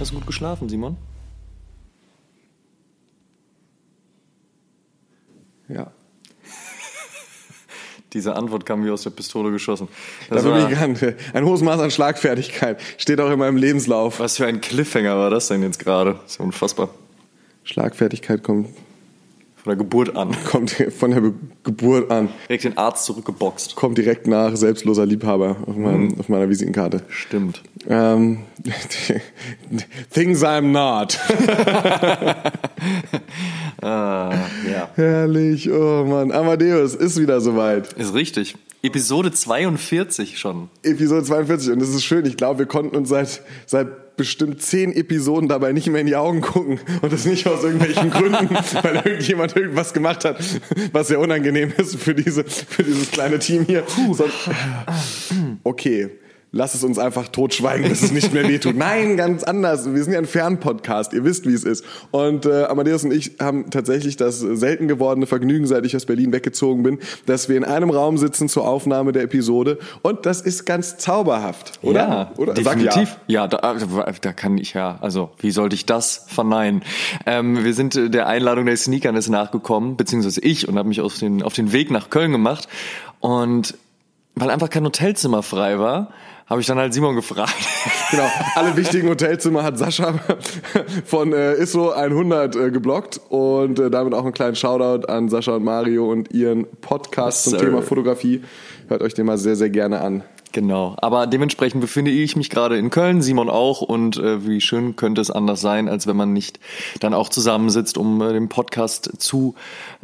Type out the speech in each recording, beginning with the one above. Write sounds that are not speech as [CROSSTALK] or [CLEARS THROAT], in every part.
Hast du gut geschlafen, Simon? Ja. [LAUGHS] Diese Antwort kam wie aus der Pistole geschossen. Das Das war ich. Ein hohes Maß an Schlagfertigkeit. Steht auch in meinem Lebenslauf. was für ein Cliffhanger war das denn jetzt gerade? Das ist ja unfassbar. Schlagfertigkeit kommt, Von der Geburt an. [LAUGHS] kommt von der Be Geburt an. Direkt den Arzt zurückgeboxt. Kommt direkt nach selbstloser Liebhaber auf, meinem, auf meiner Visitenkarte. Stimmt. Ähm, [LAUGHS] things I'm not. [LAUGHS] Ah, ja. Herrlich. Oh Mann. Amadeus ist wieder soweit. Ist richtig. Episode 42 schon. Episode 42 und es ist schön. Ich glaube, wir konnten uns seit, seit bestimmt zehn Episoden dabei nicht mehr in die Augen gucken und das nicht aus irgendwelchen Gründen, [LAUGHS] weil irgendjemand irgendwas gemacht hat, was sehr unangenehm ist für diese für dieses kleine Team hier. So, okay. Lass es uns einfach totschweigen, dass es nicht mehr [LAUGHS] wehtut. Nein, ganz anders. Wir sind ja ein Fernpodcast. Ihr wisst, wie es ist. Und äh, Amadeus und ich haben tatsächlich das selten gewordene Vergnügen, seit ich aus Berlin weggezogen bin, dass wir in einem Raum sitzen zur Aufnahme der Episode. Und das ist ganz zauberhaft, oder? Ja, oder? Definitiv. Ja, da, da kann ich ja, also wie sollte ich das verneinen? Ähm, wir sind äh, der Einladung der Sneakerness nachgekommen, beziehungsweise ich, und habe mich auf den, auf den Weg nach Köln gemacht. Und weil einfach kein Hotelzimmer frei war, habe ich dann halt Simon gefragt. [LAUGHS] Genau, alle wichtigen Hotelzimmer hat Sascha [LAUGHS] von äh, ISO 100 äh, geblockt und äh, damit auch einen kleinen Shoutout an Sascha und Mario und ihren Podcast zum Sir. Thema Fotografie. Hört euch den mal sehr, sehr gerne an. Genau, aber dementsprechend befinde ich mich gerade in Köln, Simon auch und äh, wie schön könnte es anders sein, als wenn man nicht dann auch zusammensitzt, um äh, den Podcast zu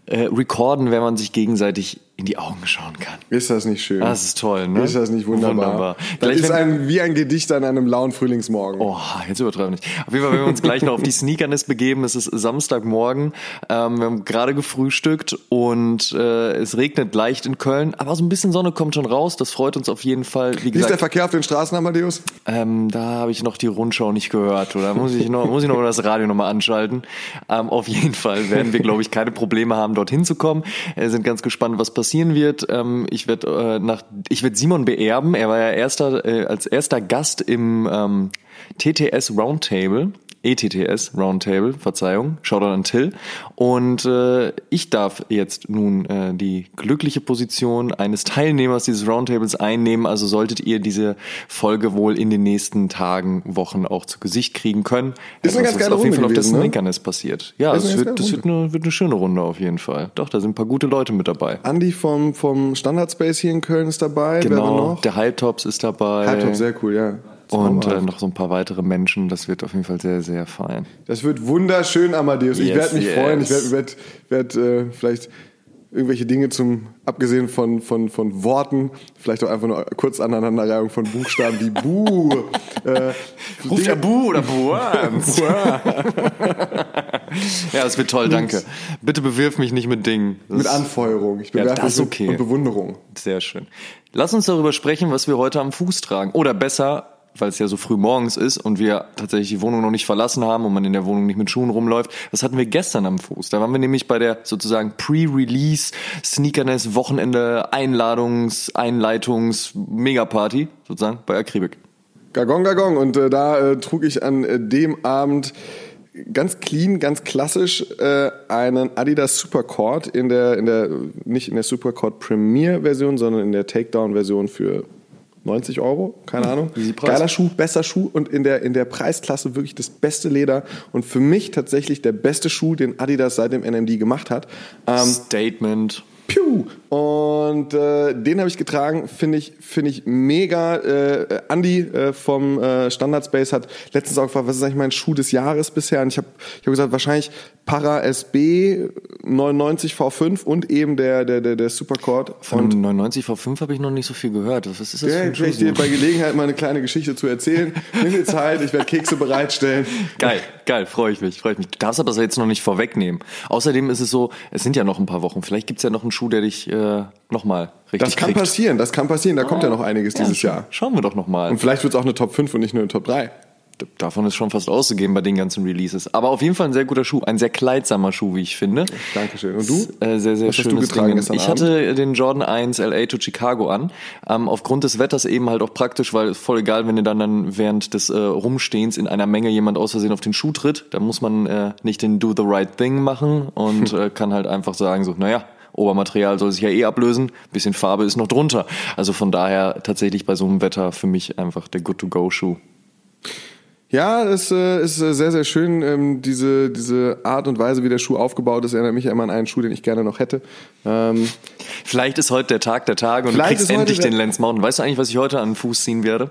äh, recorden, wenn man sich gegenseitig in die Augen schauen kann. Ist das nicht schön? Das ist toll, ne? Ist das nicht wunderbar? Wunderbar. Das Gleich, ist ein, wie ein Gedicht an einem lauen Frühlingsmorgen. Oh, jetzt übertreiben nicht. Auf jeden Fall, wenn wir uns gleich noch auf die Sneakerness begeben, es ist Samstagmorgen, ähm, wir haben gerade gefrühstückt und äh, es regnet leicht in Köln, aber so ein bisschen Sonne kommt schon raus, das freut uns auf jeden Fall. Wie Wie ist der Verkehr auf den Straßen, Amadeus? ähm, da habe ich noch die Rundschau nicht gehört oder muss ich noch, muss ich noch mal das Radio nochmal anschalten. Ähm, auf jeden Fall werden wir, glaube ich, keine Probleme haben, dorthin zu kommen. Wir sind ganz gespannt, was passieren wird. Ähm, ich werde äh, nach, ich werde Simon beerben. Er war ja erster, äh, als erster Gast im ähm, TTS Roundtable. ETTS Roundtable, Verzeihung, Shoutout an Till. Und äh, ich darf jetzt nun äh, die glückliche Position eines Teilnehmers dieses Roundtables einnehmen. Also solltet ihr diese Folge wohl in den nächsten Tagen, Wochen auch zu Gesicht kriegen können. Ist eine Etwas, ganz was geile auf jeden Runde Fall auf der gewesen, ne? Sneakerness passiert. Ja, das, eine wird, ganz das wird, eine, wird eine schöne Runde auf jeden Fall. Doch, da sind ein paar gute Leute mit dabei. Andi vom, vom Standard Space hier in Köln ist dabei. Genau, noch? der Halbtops ist dabei. Halbtop, sehr cool, ja. Und äh, noch so ein paar weitere Menschen. Das wird auf jeden Fall sehr, sehr fein. Das wird wunderschön, Amadeus. ich Yes, werde mich yes. freuen. Ich werde werd, werd, äh, vielleicht irgendwelche Dinge zum, abgesehen von, von, von Worten, vielleicht auch einfach nur kurz Aneinanderreihung von Buchstaben wie Bu. [LAUGHS] äh, Ruft Dinge- der Bu oder [LAUGHS] Buans? ja, es wird toll, danke. Bitte bewirf mich nicht mit Dingen. Das mit Anfeuerung. Ich Ja, bewerfe das ist mich okay. mit und Bewunderung. Sehr schön. Lass uns darüber sprechen, was wir heute am Fuß tragen. Oder besser, weil es ja so früh morgens ist und wir tatsächlich die Wohnung noch nicht verlassen haben und man in der Wohnung nicht mit Schuhen rumläuft. Was hatten wir gestern am Fuß? Da waren wir nämlich bei der sozusagen Pre-Release Sneakerness Wochenende Einladungs Einleitungs Megaparty sozusagen bei Akribik. Gagong, Gagong. Und äh, da äh, trug ich an äh, dem Abend ganz clean, ganz klassisch äh, einen Adidas Supercord in der, in der, nicht in der Supercord Premier Version, sondern in der Takedown Version für 90 Euro, keine Ahnung. Easy Preis. Geiler Schuh, besser Schuh und in der, in der Preisklasse wirklich das beste Leder und für mich tatsächlich der beste Schuh, den Adidas seit dem NMD gemacht hat. Ähm, Statement. Piu! Und äh, den habe ich getragen, finde ich, finde ich mega. Äh, Andy äh, vom äh, Standard Space hat letztens auch gefragt, was ist eigentlich mein Schuh des Jahres bisher? Und ich habe ich hab gesagt, wahrscheinlich Para SB 99 V5 und eben der, der, der, der Supercord. Von dem 99 V5 habe ich noch nicht so viel gehört. Was ist das Ja, für ein Schuh? dir bei Gelegenheit mal eine kleine Geschichte zu erzählen. Nimm dir Zeit, ich werde Kekse bereitstellen. [LAUGHS] Geil, geil, freue ich mich, freue ich mich. Du darfst aber das jetzt noch nicht vorwegnehmen. Außerdem ist es so, es sind ja noch ein paar Wochen. Vielleicht gibt's ja noch einen Schuh, der dich äh, nochmal richtig Das kann kriegt. passieren, das kann passieren. Da kommt ja noch einiges dieses Ja, Jahr. Schauen wir doch nochmal. Und vielleicht wird es auch eine Top 5 und nicht nur eine Top 3. Davon ist schon fast auszugehen bei den ganzen Releases. Aber auf jeden Fall ein sehr guter Schuh, ein sehr kleidsamer Schuh, wie ich finde. Dankeschön. Und du? Äh, sehr, sehr Was hast du schönes getragen Ding. Ich hatte den Jordan 1 LA to Chicago an. Ähm, aufgrund des Wetters eben halt auch praktisch, weil es voll egal, wenn dir dann, dann während des äh, Rumstehens in einer Menge jemand aus Versehen auf den Schuh tritt. Da muss man äh, nicht den Do the Right Thing machen und [LAUGHS] äh, kann halt einfach sagen so, naja, Obermaterial soll sich ja eh ablösen, bisschen Farbe ist noch drunter. Also von daher tatsächlich bei so einem Wetter für mich einfach der Good-to-Go-Schuh. Ja, es äh, ist sehr, sehr schön, ähm, diese, diese Art und Weise, wie der Schuh aufgebaut ist, erinnert mich immer an einen Schuh, den ich gerne noch hätte. Ähm, Vielleicht ist heute der Tag der Tage und du kriegst endlich den Lance Mountain. Weißt du eigentlich, was ich heute an den Fuß ziehen werde?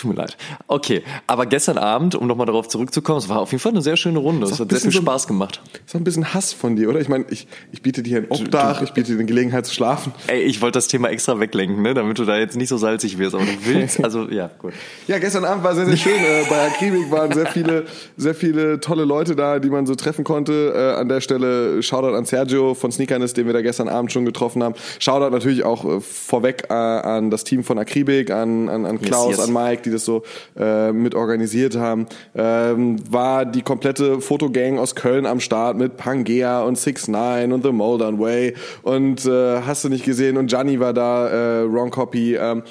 Tut mir leid. Okay, aber gestern Abend, um nochmal darauf zurückzukommen, es war auf jeden Fall eine sehr schöne Runde. Es hat sehr viel so- Spaß gemacht. ist auch ein bisschen Hass von dir, oder? Ich meine, ich, ich biete dir ein Obdach, ich biete dir eine Gelegenheit zu schlafen. Ey, ich wollte das Thema extra weglenken, ne, damit du da jetzt nicht so salzig wirst. Aber du [LAUGHS] willst, also ja, gut. Ja, gestern Abend war sehr, sehr schön. Äh, bei Akribik waren sehr viele, sehr viele tolle Leute da, die man so treffen konnte. Äh, an der Stelle Shoutout an Sergio von Sneakerness, den wir da gestern Abend schon getroffen haben. Shoutout natürlich auch äh, vorweg äh, an das Team von Akribik, an, an, an Klaus, yes. an Mike, die das so äh, mit organisiert haben. Ähm, war die komplette Fotogang aus Köln am Start mit Pangea und Six Nine und The Moldern Way und äh, hast du nicht gesehen und Gianni war da, äh, Wrong Copy. Ähm,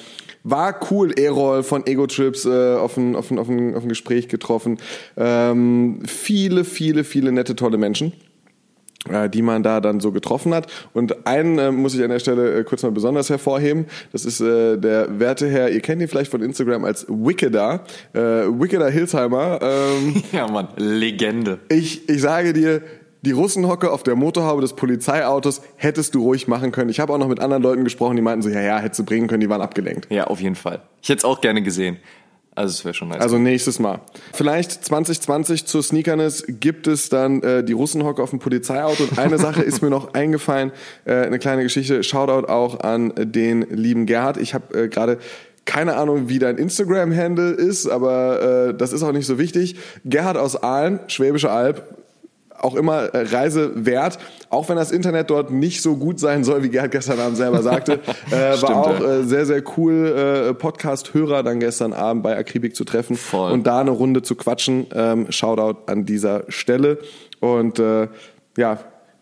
war cool, Erol von Ego Trips äh, auf, ein, auf, ein, auf, ein, auf ein Gespräch getroffen. Ähm, viele, viele, viele nette, tolle Menschen die man da dann so getroffen hat. Und einen äh, muss ich an der Stelle äh, kurz mal besonders hervorheben. Das ist äh, der werte Herr, ihr kennt ihn vielleicht von Instagram als Wickeder, äh, Wickeder Hilsheimer. Ähm, [LAUGHS] Ja, Mann, Legende. ich, ich sage dir, die Russenhocke auf der Motorhaube des Polizeiautos hättest du ruhig machen können. Ich habe auch noch mit anderen Leuten gesprochen, die meinten so, ja, ja, hättest du bringen können, die waren abgelenkt. Ja, auf jeden Fall. Ich hätte es auch gerne gesehen. Also es wäre schon nice. Also nächstes Mal. Vielleicht 2020 zur Sneakerness gibt es dann äh, die Russenhocke auf dem Polizeiauto. Und eine Sache ist mir noch [LAUGHS] eingefallen, äh, eine kleine Geschichte. Shoutout auch an den lieben Gerhard. Ich habe äh, gerade keine Ahnung, wie dein Instagram-Handle ist, aber äh, das ist auch nicht so wichtig. Gerhard aus Aalen, Schwäbische Alb, auch immer äh, Reise wert, auch wenn das Internet dort nicht so gut sein soll, wie Gerhard gestern Abend selber sagte. [LAUGHS] Äh, Stimmt, war auch äh, sehr, sehr cool, äh, Podcast-Hörer dann gestern Abend bei Akribik zu treffen Voll. und da eine Runde zu quatschen. Ähm, Shoutout an dieser Stelle. Und äh, ja,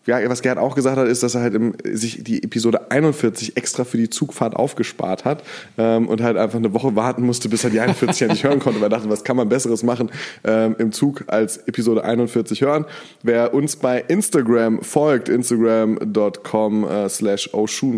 ja, was Gerhard auch gesagt hat, ist, dass er halt im, sich die Episode 41 extra für die Zugfahrt aufgespart hat ähm, und halt einfach eine Woche warten musste, bis er die 41 [LAUGHS] endlich hören konnte, weil er dachte, was kann man Besseres machen ähm, im Zug als Episode 41 hören. Wer uns bei Instagram folgt, instagram.com äh, slash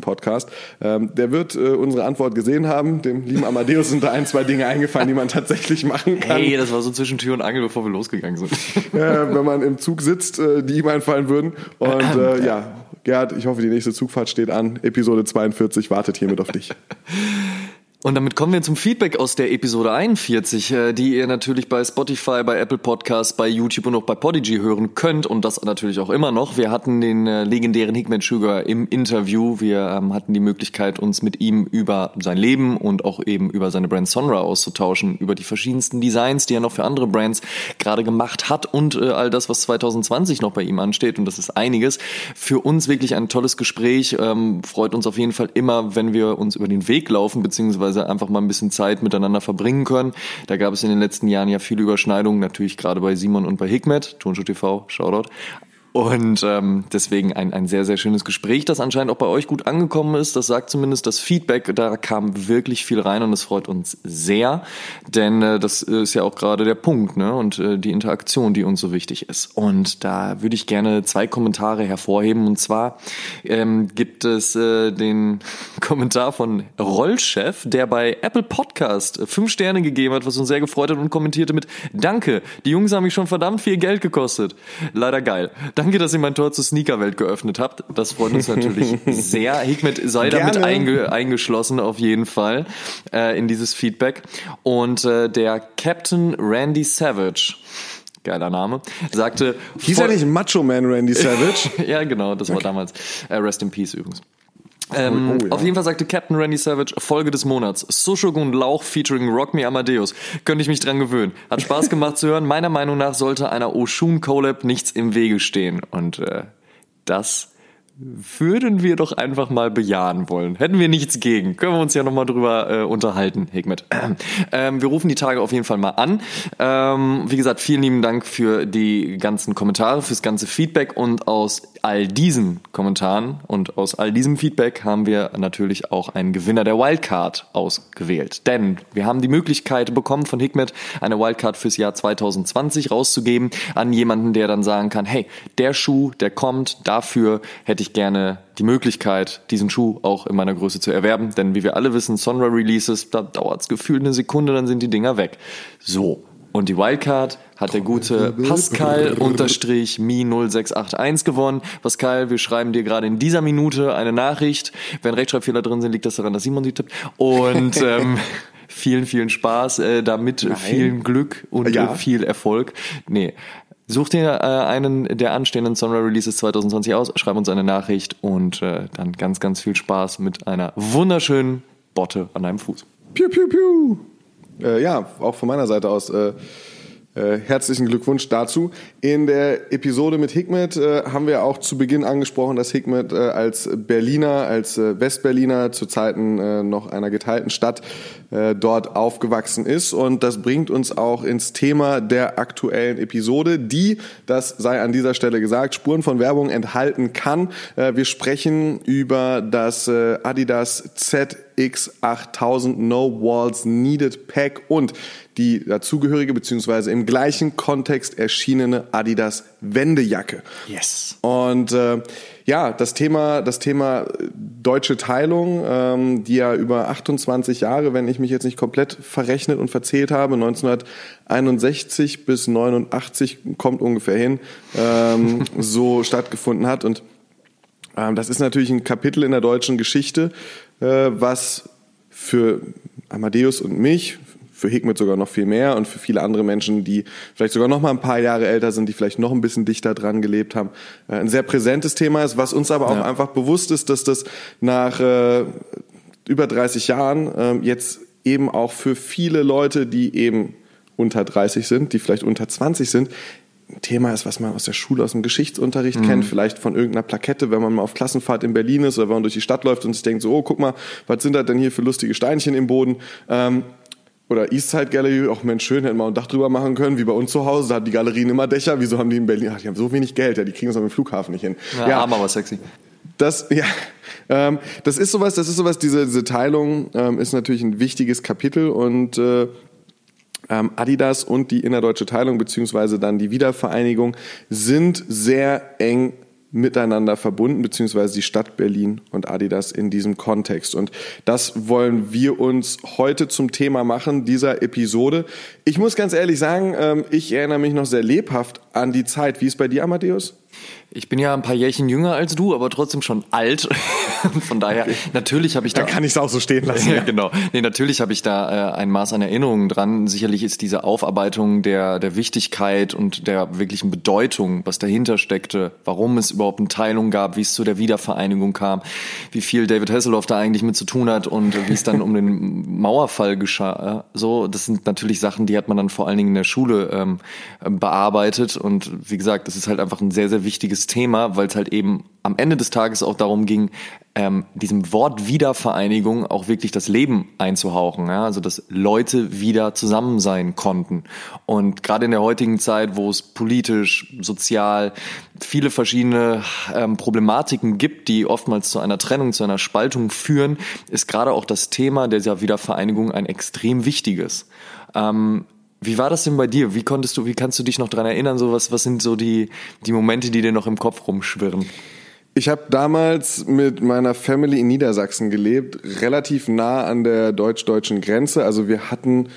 Podcast, ähm, der wird äh, unsere Antwort gesehen haben. Dem lieben Amadeus sind da ein, zwei Dinge eingefallen, die man tatsächlich machen kann. hey, das war so zwischen Tür und Angel, bevor wir losgegangen sind. äh, wenn man im Zug sitzt, äh, die ihm einfallen würden. Und [LAUGHS] äh, ja, Gerd, ich hoffe, die nächste Zugfahrt steht an. Episode 42 wartet hiermit auf dich. [LAUGHS] Und damit kommen wir zum Feedback aus der Episode 41, äh, die ihr natürlich bei Spotify, bei Apple Podcasts, bei YouTube und auch bei Podigy hören könnt und das natürlich auch immer noch. Wir hatten den äh, legendären Hickman Sugar im Interview. Wir ähm, hatten die Möglichkeit, uns mit ihm über sein Leben und auch eben über seine Brand Sonra auszutauschen, über die verschiedensten Designs, die er noch für andere Brands gerade gemacht hat und äh, all das, was 2020 noch bei ihm ansteht. Und das ist einiges. Für uns wirklich ein tolles Gespräch. Ähm, freut uns auf jeden Fall immer, wenn wir uns über den Weg laufen, beziehungsweise einfach mal ein bisschen Zeit miteinander verbringen können. Da gab es in den letzten Jahren ja viele Überschneidungen, natürlich gerade bei Simon und bei Hikmet, Tonschuh TV, Shoutout. Und ähm, deswegen ein, ein sehr, sehr schönes Gespräch, das anscheinend auch bei euch gut angekommen ist. Das sagt zumindest das Feedback. Da kam wirklich viel rein und das freut uns sehr. Denn äh, das ist ja auch gerade der Punkt ne? und äh, die Interaktion, die uns so wichtig ist. Und da würde ich gerne zwei Kommentare hervorheben. Und zwar ähm, gibt es äh, den [LAUGHS] Kommentar von Rollchef, der bei Apple Podcast äh, fünf Sterne gegeben hat, was uns sehr gefreut hat und kommentierte mit Danke, die Jungs haben mich schon verdammt viel Geld gekostet. Leider geil. Danke, dass ihr mein Tor zur Sneakerwelt geöffnet habt. Das freut uns natürlich [LAUGHS] sehr. Hikmet sei damit Gerne. einge eingeschlossen auf jeden Fall äh, in dieses Feedback. Und äh, der Captain Randy Savage geiler Name, sagte. Hieß er nicht Macho Man Randy Savage? [LAUGHS] ja, genau, das war damals. Äh, Rest in Peace übrigens. Ähm, Oh, ja. Auf jeden Fall sagte Captain Randy Savage, Folge des Monats, Sushogun Lauch featuring Rock Me Amadeus. Könnte ich mich dran gewöhnen. Hat Spaß gemacht zu hören. Meiner Meinung nach sollte einer Oshun Collab nichts im Wege stehen. Und äh, das würden wir doch einfach mal bejahen wollen. Hätten wir nichts gegen. Können wir uns ja nochmal drüber äh, unterhalten, Hikmet. [CLEARS THROAT] Ähm, wir rufen die Tage auf jeden Fall mal an. Ähm, wie gesagt, vielen lieben Dank für die ganzen Kommentare, fürs ganze Feedback und aus all diesen Kommentaren und aus all diesem Feedback haben wir natürlich auch einen Gewinner der Wildcard ausgewählt. Denn wir haben die Möglichkeit bekommen von Hikmet, eine Wildcard fürs Jahr 2020 rauszugeben an jemanden, der dann sagen kann, hey, der Schuh, der kommt, dafür hätte ich gerne die Möglichkeit, diesen Schuh auch in meiner Größe zu erwerben. Denn wie wir alle wissen, Sonra Releases, da dauert es gefühlt eine Sekunde, dann sind die Dinger weg. So. Und die Wildcard hat der gute Pascal unterstrich Mi 0681 gewonnen. Pascal, wir schreiben dir gerade in dieser Minute eine Nachricht. Wenn Rechtschreibfehler drin sind, liegt das daran, dass Simon sie tippt. Und [LAUGHS] ähm, vielen, vielen Spaß äh, damit, vielen Glück und Ja. äh, viel Erfolg. Nee. Such dir äh, einen der anstehenden Sonra Releases 2020 aus, schreib uns eine Nachricht und äh, dann ganz, ganz viel Spaß mit einer wunderschönen Botte an deinem Fuß. Piu, piu, piu. Äh, ja, auch von meiner Seite aus äh, herzlichen Glückwunsch dazu. In der Episode mit Hikmet äh, haben wir auch zu Beginn angesprochen, dass Hikmet äh, als Berliner, als äh, Westberliner zu Zeiten äh, noch einer geteilten Stadt dort aufgewachsen ist. Und das bringt uns auch ins Thema der aktuellen Episode, die, das sei an dieser Stelle gesagt, Spuren von Werbung enthalten kann. Wir sprechen über das Adidas ZX8000 No Walls Needed Pack und die dazugehörige beziehungsweise im gleichen Kontext erschienene Adidas Wendejacke. Yes. Und äh, ja, das Thema, das Thema deutsche Teilung, ähm, die ja über 28 Jahre, wenn ich mich jetzt nicht komplett verrechnet und verzählt habe, 1961 bis 89 kommt ungefähr hin, ähm, [LAUGHS] so stattgefunden hat. Und ähm, das ist natürlich ein Kapitel in der deutschen Geschichte, äh, was für Amadeus und mich, für Hikmet sogar noch viel mehr und für viele andere Menschen, die vielleicht sogar noch mal ein paar Jahre älter sind, die vielleicht noch ein bisschen dichter dran gelebt haben, äh, ein sehr präsentes Thema ist, was uns aber auch Ja. einfach bewusst ist, dass das nach äh, über 30 Jahren ähm, jetzt eben auch für viele Leute, die eben unter 30 sind, die vielleicht unter 20 sind, ein Thema ist, was man aus der Schule, aus dem Geschichtsunterricht kennt, vielleicht von irgendeiner Plakette, wenn man mal auf Klassenfahrt in Berlin ist oder wenn man durch die Stadt läuft und sich denkt so, oh, guck mal, was sind das denn hier für lustige Steinchen im Boden? Ähm, oder Eastside Gallery, auch Mensch, schön, hätten wir ein Dach drüber machen können, wie bei uns zu Hause, da hat die Galerien immer Dächer, wieso haben die in Berlin, ach, die haben so wenig Geld, ja, die kriegen es am Flughafen nicht hin. Ja, arm, aber sexy. Das, ja, ähm, das ist sowas, das ist sowas, diese, diese Teilung ähm, ist natürlich ein wichtiges Kapitel und äh, ähm, Adidas und die innerdeutsche Teilung beziehungsweise dann die Wiedervereinigung sind sehr eng miteinander verbunden, beziehungsweise die Stadt Berlin und Adidas in diesem Kontext. Und das wollen wir uns heute zum Thema machen, dieser Episode. Ich muss ganz ehrlich sagen, ähm, ich erinnere mich noch sehr lebhaft an die Zeit. Wie ist bei dir, Amadeus? Ich bin ja ein paar Jährchen jünger als du, aber trotzdem schon alt. [LAUGHS] Von daher, natürlich habe ich da. Dann kann ich es auch so stehen lassen. [LAUGHS] Ja, genau. Nee, natürlich habe ich da äh, ein Maß an Erinnerungen dran. Sicherlich ist diese Aufarbeitung der, der Wichtigkeit und der wirklichen Bedeutung, was dahinter steckte, warum es überhaupt eine Teilung gab, wie es zu der Wiedervereinigung kam, wie viel David Hasselhoff da eigentlich mit zu tun hat und wie es dann um den [LAUGHS] Mauerfall geschah. Äh, So, das sind natürlich Sachen, die hat man dann vor allen Dingen in der Schule ähm, bearbeitet. Und wie gesagt, das ist halt einfach ein sehr, sehr wichtiges Thema, weil es halt eben am Ende des Tages auch darum ging, ähm, diesem Wort Wiedervereinigung auch wirklich das Leben einzuhauchen. Ja? Also dass Leute wieder zusammen sein konnten. Und gerade in der heutigen Zeit, wo es politisch, sozial viele verschiedene ähm, Problematiken gibt, die oftmals zu einer Trennung, zu einer Spaltung führen, ist gerade auch das Thema dieser Wiedervereinigung ein extrem wichtiges. Ähm, wie war das denn bei dir? Wie konntest du, wie kannst du dich noch dran erinnern? So was, was sind so die, die Momente, die dir noch im Kopf rumschwirren? Ich habe damals mit meiner Family in Niedersachsen gelebt, relativ nah an der deutsch-deutschen Grenze. Also wir hatten,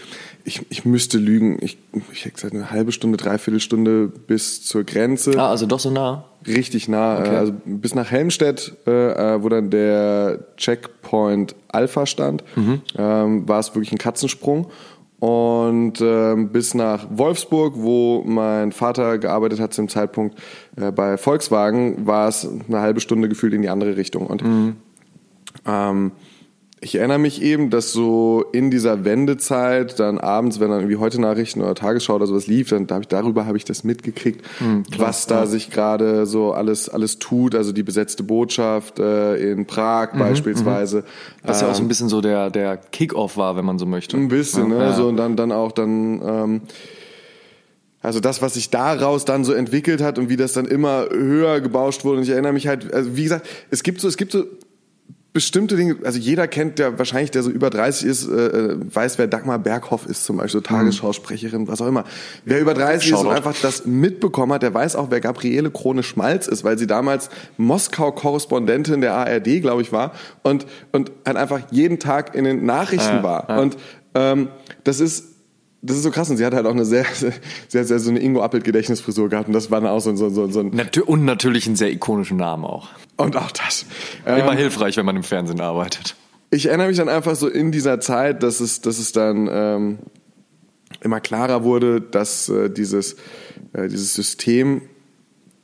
ich, ich müsste lügen, ich, ich hätte gesagt eine halbe Stunde, dreiviertel Stunde bis zur Grenze. Ah, also doch so nah. Richtig nah, Okay. äh, also bis nach Helmstedt, äh, äh, wo dann der Checkpoint Alpha stand, ähm, war es wirklich ein Katzensprung. Und ähm, bis nach Wolfsburg, wo mein Vater gearbeitet hat zum Zeitpunkt äh, bei Volkswagen, war es eine halbe Stunde gefühlt in die andere Richtung. Und mhm. ähm, ich erinnere mich eben, dass so in dieser Wendezeit dann abends, wenn dann irgendwie heute Nachrichten oder Tagesschau oder sowas lief, dann hab ich, darüber habe ich das mitgekriegt, mhm, was da ja. sich gerade so alles alles tut. Also die besetzte Botschaft äh, in Prag mhm, beispielsweise. Mhm. Was ähm, ja auch so ein ähm, bisschen so der der Kickoff war, wenn man so möchte. Ein bisschen, ja. ne? Ja. So und dann dann auch dann ähm, also das, was sich daraus dann so entwickelt hat und wie das dann immer höher gebauscht wurde. Und ich erinnere mich halt, also wie gesagt, es gibt so, es gibt so bestimmte Dinge, also jeder kennt, der wahrscheinlich, der so über 30 ist, äh, äh, weiß, wer Dagmar Berghoff ist zum Beispiel, so Tagesschausprecherin, was auch immer. Wer über 30 Shoutout. ist und einfach das mitbekommen hat, der weiß auch, wer Gabriele Krone-Schmalz ist, weil sie damals Moskau-Korrespondentin der ARD, glaube ich, war und, und halt einfach jeden Tag in den Nachrichten äh, war. Äh. Und ähm, das ist das ist so krass und sie hat halt auch eine sehr, sehr, sehr, sehr so eine Ingo Appelt Gedächtnisfrisur gehabt und das war dann auch so, so, so, so ein... und natürlich einen sehr ikonischen Namen auch. Und auch das. Immer ähm, hilfreich, wenn man im Fernsehen arbeitet. Ich erinnere mich dann einfach so in dieser Zeit, dass es, dass es dann ähm, immer klarer wurde, dass äh, dieses, äh, dieses System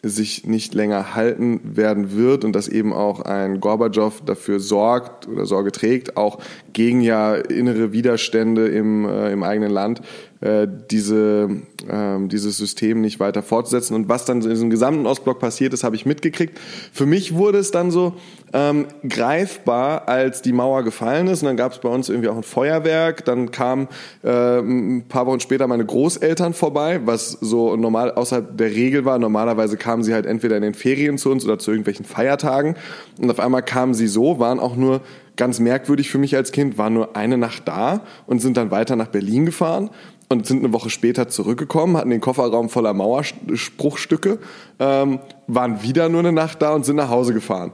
sich nicht länger halten werden wird und dass eben auch ein Gorbatschow dafür sorgt oder Sorge trägt, auch gegen ja innere Widerstände im, äh, im eigenen Land, äh, diese, äh, dieses System nicht weiter fortzusetzen. Und was dann in diesem gesamten Ostblock passiert ist, habe ich mitgekriegt. Für mich wurde es dann so ähm, greifbar, als die Mauer gefallen ist. Und dann gab es bei uns irgendwie auch ein Feuerwerk. Dann kamen äh, ein paar Wochen später meine Großeltern vorbei, was so normal außerhalb der Regel war. Normalerweise kamen sie halt entweder in den Ferien zu uns oder zu irgendwelchen Feiertagen. Und auf einmal kamen sie so, waren auch nur ganz merkwürdig für mich als Kind, waren nur eine Nacht da und sind dann weiter nach Berlin gefahren und sind eine Woche später zurückgekommen, hatten den Kofferraum voller Mauerspruchstücke, ähm, waren wieder nur eine Nacht da und sind nach Hause gefahren.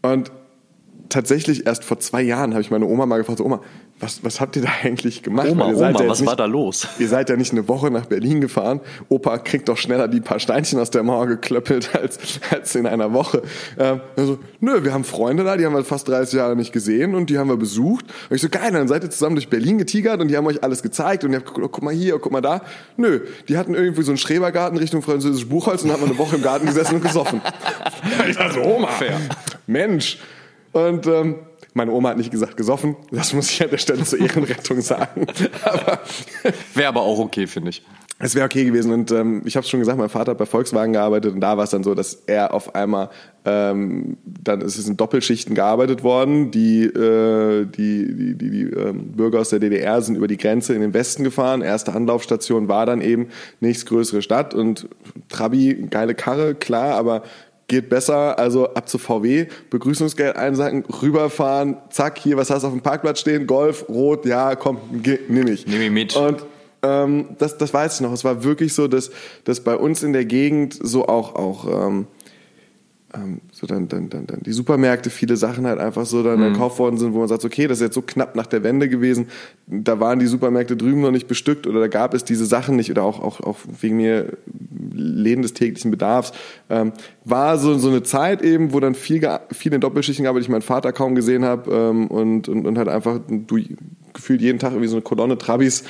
Und tatsächlich erst vor zwei Jahren habe ich meine Oma mal gefragt, so, Oma, was, was habt ihr da [LAUGHS] eigentlich gemacht? Oma, Oma, ja was nicht, war da los? Ihr seid ja nicht eine Woche nach Berlin gefahren. Opa kriegt doch schneller die paar Steinchen aus der Mauer geklöppelt [LAUGHS] als, als in einer Woche. Ähm, also, nö, wir haben Freunde da, die haben wir fast 30 Jahre nicht gesehen und die haben wir besucht. Und ich so, geil, dann seid ihr zusammen durch Berlin getigert und die haben euch alles gezeigt und ihr habt geguckt, oh, guck mal hier, oh, guck mal da. Nö, die hatten irgendwie so einen Schrebergarten Richtung französisches Buchholz und haben eine Woche im Garten gesessen und gesoffen. ich dachte Oma, Fair. Mensch. Und ähm, meine Oma hat nicht gesagt gesoffen. Das muss ich an der Stelle zur Ehrenrettung sagen. [LAUGHS] Wäre aber auch okay, finde ich. Es wäre okay gewesen und ähm, ich habe es schon gesagt, mein Vater hat bei Volkswagen gearbeitet und da war es dann so, dass er auf einmal ähm, dann ist es in Doppelschichten gearbeitet worden. Die äh, die die, die, die ähm, Bürger aus der DDR sind über die Grenze in den Westen gefahren. Erste Anlaufstation war dann eben nächstgrößere Stadt und Trabi geile Karre klar, aber geht besser, also ab zu VW, Begrüßungsgeld einsacken, rüberfahren, zack, hier, was hast du auf dem Parkplatz stehen? Golf, Rot, ja, komm, nimm ich. Nimm ich mit. Und ähm, das, das weiß ich noch. Es war wirklich so, dass, dass bei uns in der Gegend so auch, auch ähm, so dann, dann, dann, dann die Supermärkte, viele Sachen halt einfach so dann mhm. gekauft worden sind, wo man sagt, okay, das ist jetzt so knapp nach der Wende gewesen, da waren die Supermärkte drüben noch nicht bestückt oder da gab es diese Sachen nicht oder auch, auch, auch wegen mir Läden des täglichen Bedarfs, ähm, war so, so eine Zeit eben, wo dann viel, viel in Doppelschichten gab, weil ich meinen Vater kaum gesehen habe ähm, und, und, und halt einfach du gefühlt jeden Tag irgendwie so eine Kolonne Trabis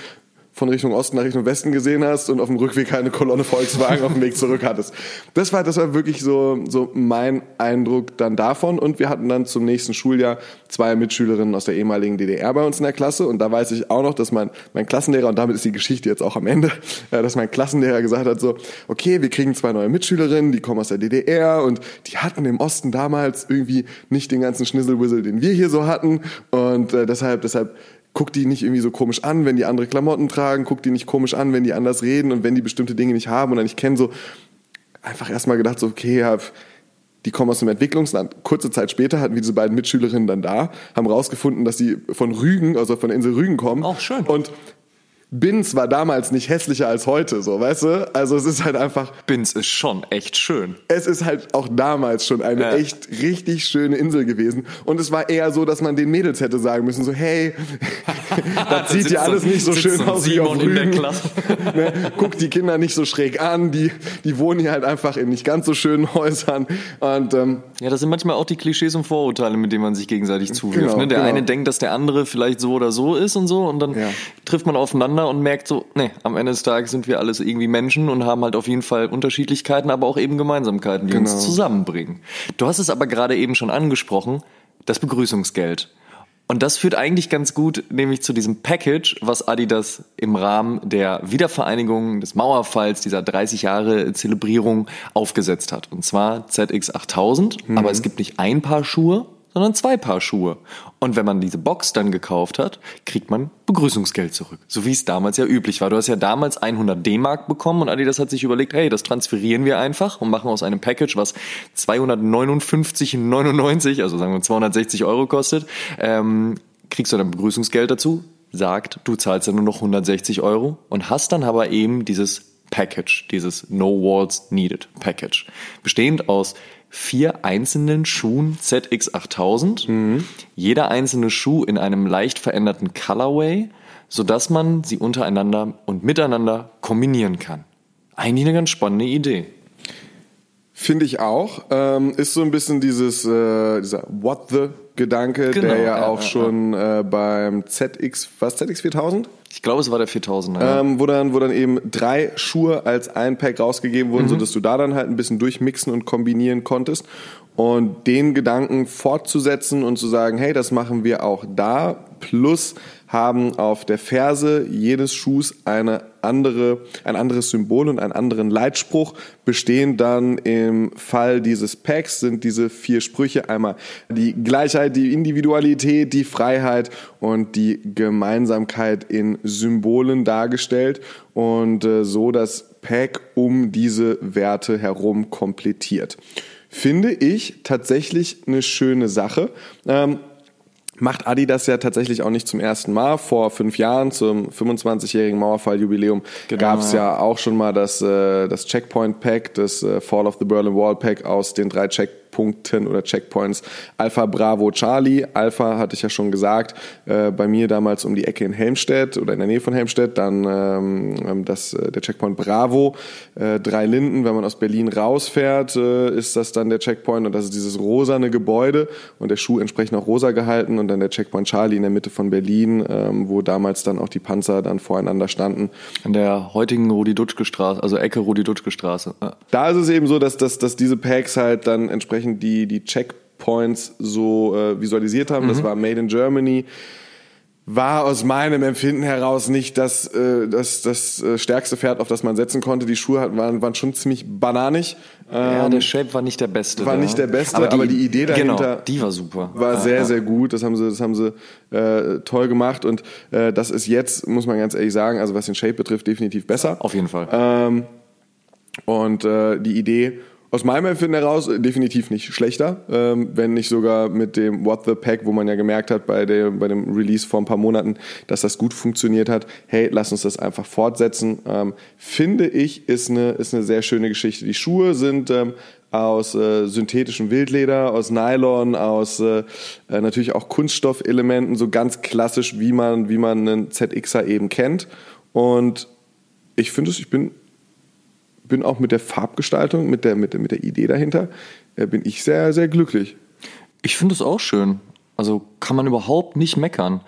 von Richtung Osten nach Richtung Westen gesehen hast und auf dem Rückweg eine Kolonne Volkswagen auf dem Weg zurück hattest. Das war, das war wirklich so, so mein Eindruck dann davon. Und wir hatten dann zum nächsten Schuljahr zwei Mitschülerinnen aus der ehemaligen DDR bei uns in der Klasse. Und da weiß ich auch noch, dass mein, mein Klassenlehrer, und damit ist die Geschichte jetzt auch am Ende, äh, dass mein Klassenlehrer gesagt hat so, okay, wir kriegen zwei neue Mitschülerinnen, die kommen aus der DDR und die hatten im Osten damals irgendwie nicht den ganzen Schnitzelwissel, den wir hier so hatten. Und äh, deshalb, deshalb guck die nicht irgendwie so komisch an, wenn die andere Klamotten tragen, guck die nicht komisch an, wenn die anders reden und wenn die bestimmte Dinge nicht haben oder nicht kennen, so einfach erstmal gedacht, so, okay, ja, die kommen aus dem Entwicklungsland. Kurze Zeit später hatten wir diese beiden Mitschülerinnen dann da, haben rausgefunden, dass sie von Rügen, also von der Insel Rügen kommen. Auch schön. Und Binz war damals nicht hässlicher als heute, so, weißt du? Also es ist halt einfach. Binz ist schon echt schön. Es ist halt auch damals schon eine ja. echt richtig schöne Insel gewesen. Und es war eher so, dass man den Mädels hätte sagen müssen, so, hey, [LAUGHS] das sieht ja alles nicht so schön aus wie auf in der Rügen. Klasse. [LAUGHS] ne? Guckt die Kinder nicht so schräg an, die, die wohnen hier halt einfach in nicht ganz so schönen Häusern. Und ähm, Ja, das sind manchmal auch die Klischees und Vorurteile, mit denen man sich gegenseitig zuwirft. Genau, ne? Der genau. eine denkt, dass der andere vielleicht so oder so ist und so und dann Ja. trifft man aufeinander und merkt so, nee, am Ende des Tages sind wir alles irgendwie Menschen und haben halt auf jeden Fall Unterschiedlichkeiten, aber auch eben Gemeinsamkeiten, die Genau. uns zusammenbringen. Du hast es aber gerade eben schon angesprochen, das Begrüßungsgeld. Und das führt eigentlich ganz gut, nämlich zu diesem Package, was Adidas im Rahmen der Wiedervereinigung des Mauerfalls, dieser 30 Jahre Zelebrierung aufgesetzt hat. Und zwar ZX8000, aber es gibt nicht ein Paar Schuhe, sondern zwei Paar Schuhe. Und wenn man diese Box dann gekauft hat, kriegt man Begrüßungsgeld zurück. So wie es damals ja üblich war. Du hast ja damals 100 D-Mark bekommen und Adidas hat sich überlegt, hey, das transferieren wir einfach und machen aus einem Package, was 259,99, also sagen wir 260 Euro kostet, ähm, kriegst du dann Begrüßungsgeld dazu, sagt, du zahlst dann nur noch 160 Euro und hast dann aber eben dieses Package, dieses No Walls Needed Package, bestehend aus vier einzelnen Schuhen ZX8000, jeder einzelne Schuh in einem leicht veränderten Colorway, sodass man sie untereinander und miteinander kombinieren kann. Eigentlich eine ganz spannende Idee. Finde ich auch. Ähm, ist so ein bisschen dieses, äh, dieser What the Gedanke, Genau, der ja ja, auch ja, schon Äh, beim ZX, was, ZX 4000? Ich glaube, es war der 4000er. Ja. Ähm, wo, dann, wo dann eben drei Schuhe als ein Pack rausgegeben Mhm. wurden, sodass du da dann halt ein bisschen durchmixen und kombinieren konntest. Und den Gedanken fortzusetzen und zu sagen, hey, das machen wir auch da, plus haben auf der Ferse jedes Schuhs eine andere, ein anderes Symbol und einen anderen Leitspruch, bestehen dann im Fall dieses Packs sind diese vier Sprüche einmal die Gleichheit, die Individualität, die Freiheit und die Gemeinsamkeit in Symbolen dargestellt und äh, so das Pack um diese Werte herum komplettiert. Finde ich tatsächlich eine schöne Sache. Ähm, macht Adidas ja tatsächlich auch nicht zum ersten Mal. Vor fünf Jahren zum 25-jährigen Mauerfall-Jubiläum Genau, gab es ja. auch schon mal das, äh, das Checkpoint-Pack, das äh, Fall of the Berlin Wall-Pack aus den drei Checkpunkten oder Checkpoints Alpha, Bravo, Charlie. Alpha hatte ich ja schon gesagt, äh, bei mir damals um die Ecke in Helmstedt oder in der Nähe von Helmstedt. Dann ähm, das, äh, der Checkpoint Bravo, äh, drei Linden. Wenn man aus Berlin rausfährt, äh, ist das dann der Checkpoint und das ist dieses rosane Gebäude und der Schuh entsprechend auch rosa gehalten und dann der Checkpoint Charlie in der Mitte von Berlin, ähm, wo damals dann auch die Panzer dann voreinander standen. An der heutigen Rudi-Dutschke-Straße, also Ecke Rudi-Dutschke-Straße. Ja. Da ist es eben so, dass, dass, dass diese Packs halt dann entsprechend die, die Checkpoints so äh, visualisiert haben. Das war Made in Germany. War aus meinem Empfinden heraus nicht das, äh, das, das äh, stärkste Pferd, auf das man setzen konnte. Die Schuhe hatten, waren, waren schon ziemlich bananig. Ja, Ähm, der Shape war nicht der beste. war da. nicht der beste, aber die Idee dahinter Genau, die war super. war Ja, sehr, ja. sehr gut. Das haben sie, das haben sie äh, toll gemacht und äh, das ist jetzt, muss man ganz ehrlich sagen, also was den Shape betrifft, definitiv besser. Auf jeden Fall. Ähm, und äh, die Idee aus meinem Empfinden heraus äh, definitiv nicht schlechter, ähm, wenn nicht sogar mit dem What the Pack, wo man ja gemerkt hat bei, der, bei dem Release vor ein paar Monaten, dass das gut funktioniert hat. Hey, lass uns das einfach fortsetzen. Ähm, finde ich, ist eine, ist eine sehr schöne Geschichte. Die Schuhe sind ähm, aus äh, synthetischem Wildleder, aus Nylon, aus äh, äh, natürlich auch Kunststoffelementen, so ganz klassisch, wie man, wie man einen ZXer eben kennt. Und ich finde es, ich bin bin auch mit der Farbgestaltung, mit der, mit der, mit der Idee dahinter, äh, bin ich sehr, sehr glücklich. Ich finde es auch schön. Also kann man überhaupt nicht meckern.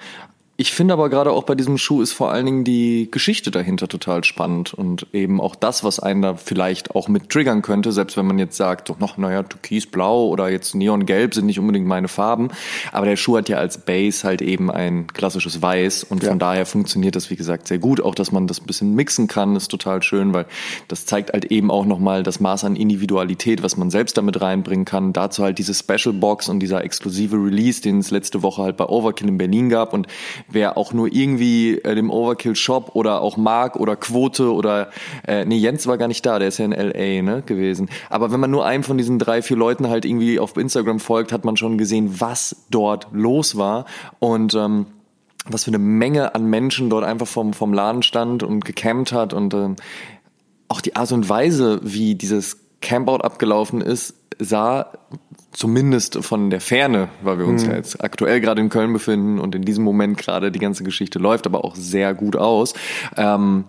Ich finde aber gerade auch bei diesem Schuh ist vor allen Dingen die Geschichte dahinter total spannend und eben auch das, was einen da vielleicht auch mit triggern könnte, selbst wenn man jetzt sagt, so, noch, naja, türkisblau oder jetzt neongelb sind nicht unbedingt meine Farben, aber der Schuh hat ja als Base halt eben ein klassisches Weiß und Ja. von daher funktioniert das, wie gesagt, sehr gut. Auch, dass man das ein bisschen mixen kann, ist total schön, weil das zeigt halt eben auch nochmal das Maß an Individualität, was man selbst damit reinbringen kann. Dazu halt diese Special Box und dieser exklusive Release, den es letzte Woche halt bei Overkill in Berlin gab und wer auch nur irgendwie äh, dem Overkill Shop oder auch Mark oder Quote oder äh, nee, Jens war gar nicht da, der ist ja in LA ne, gewesen. Aber wenn man nur einem von diesen drei, vier Leuten halt irgendwie auf Instagram folgt, hat man schon gesehen, was dort los war. Und ähm, was für eine Menge an Menschen dort einfach vom, vom Laden stand und gecampt hat und ähm, auch die Art und Weise, wie dieses Campout abgelaufen ist, sah zumindest von der Ferne, weil wir uns mhm. ja jetzt aktuell gerade in Köln befinden und in diesem Moment gerade die ganze Geschichte läuft, aber auch sehr gut aus. Ähm,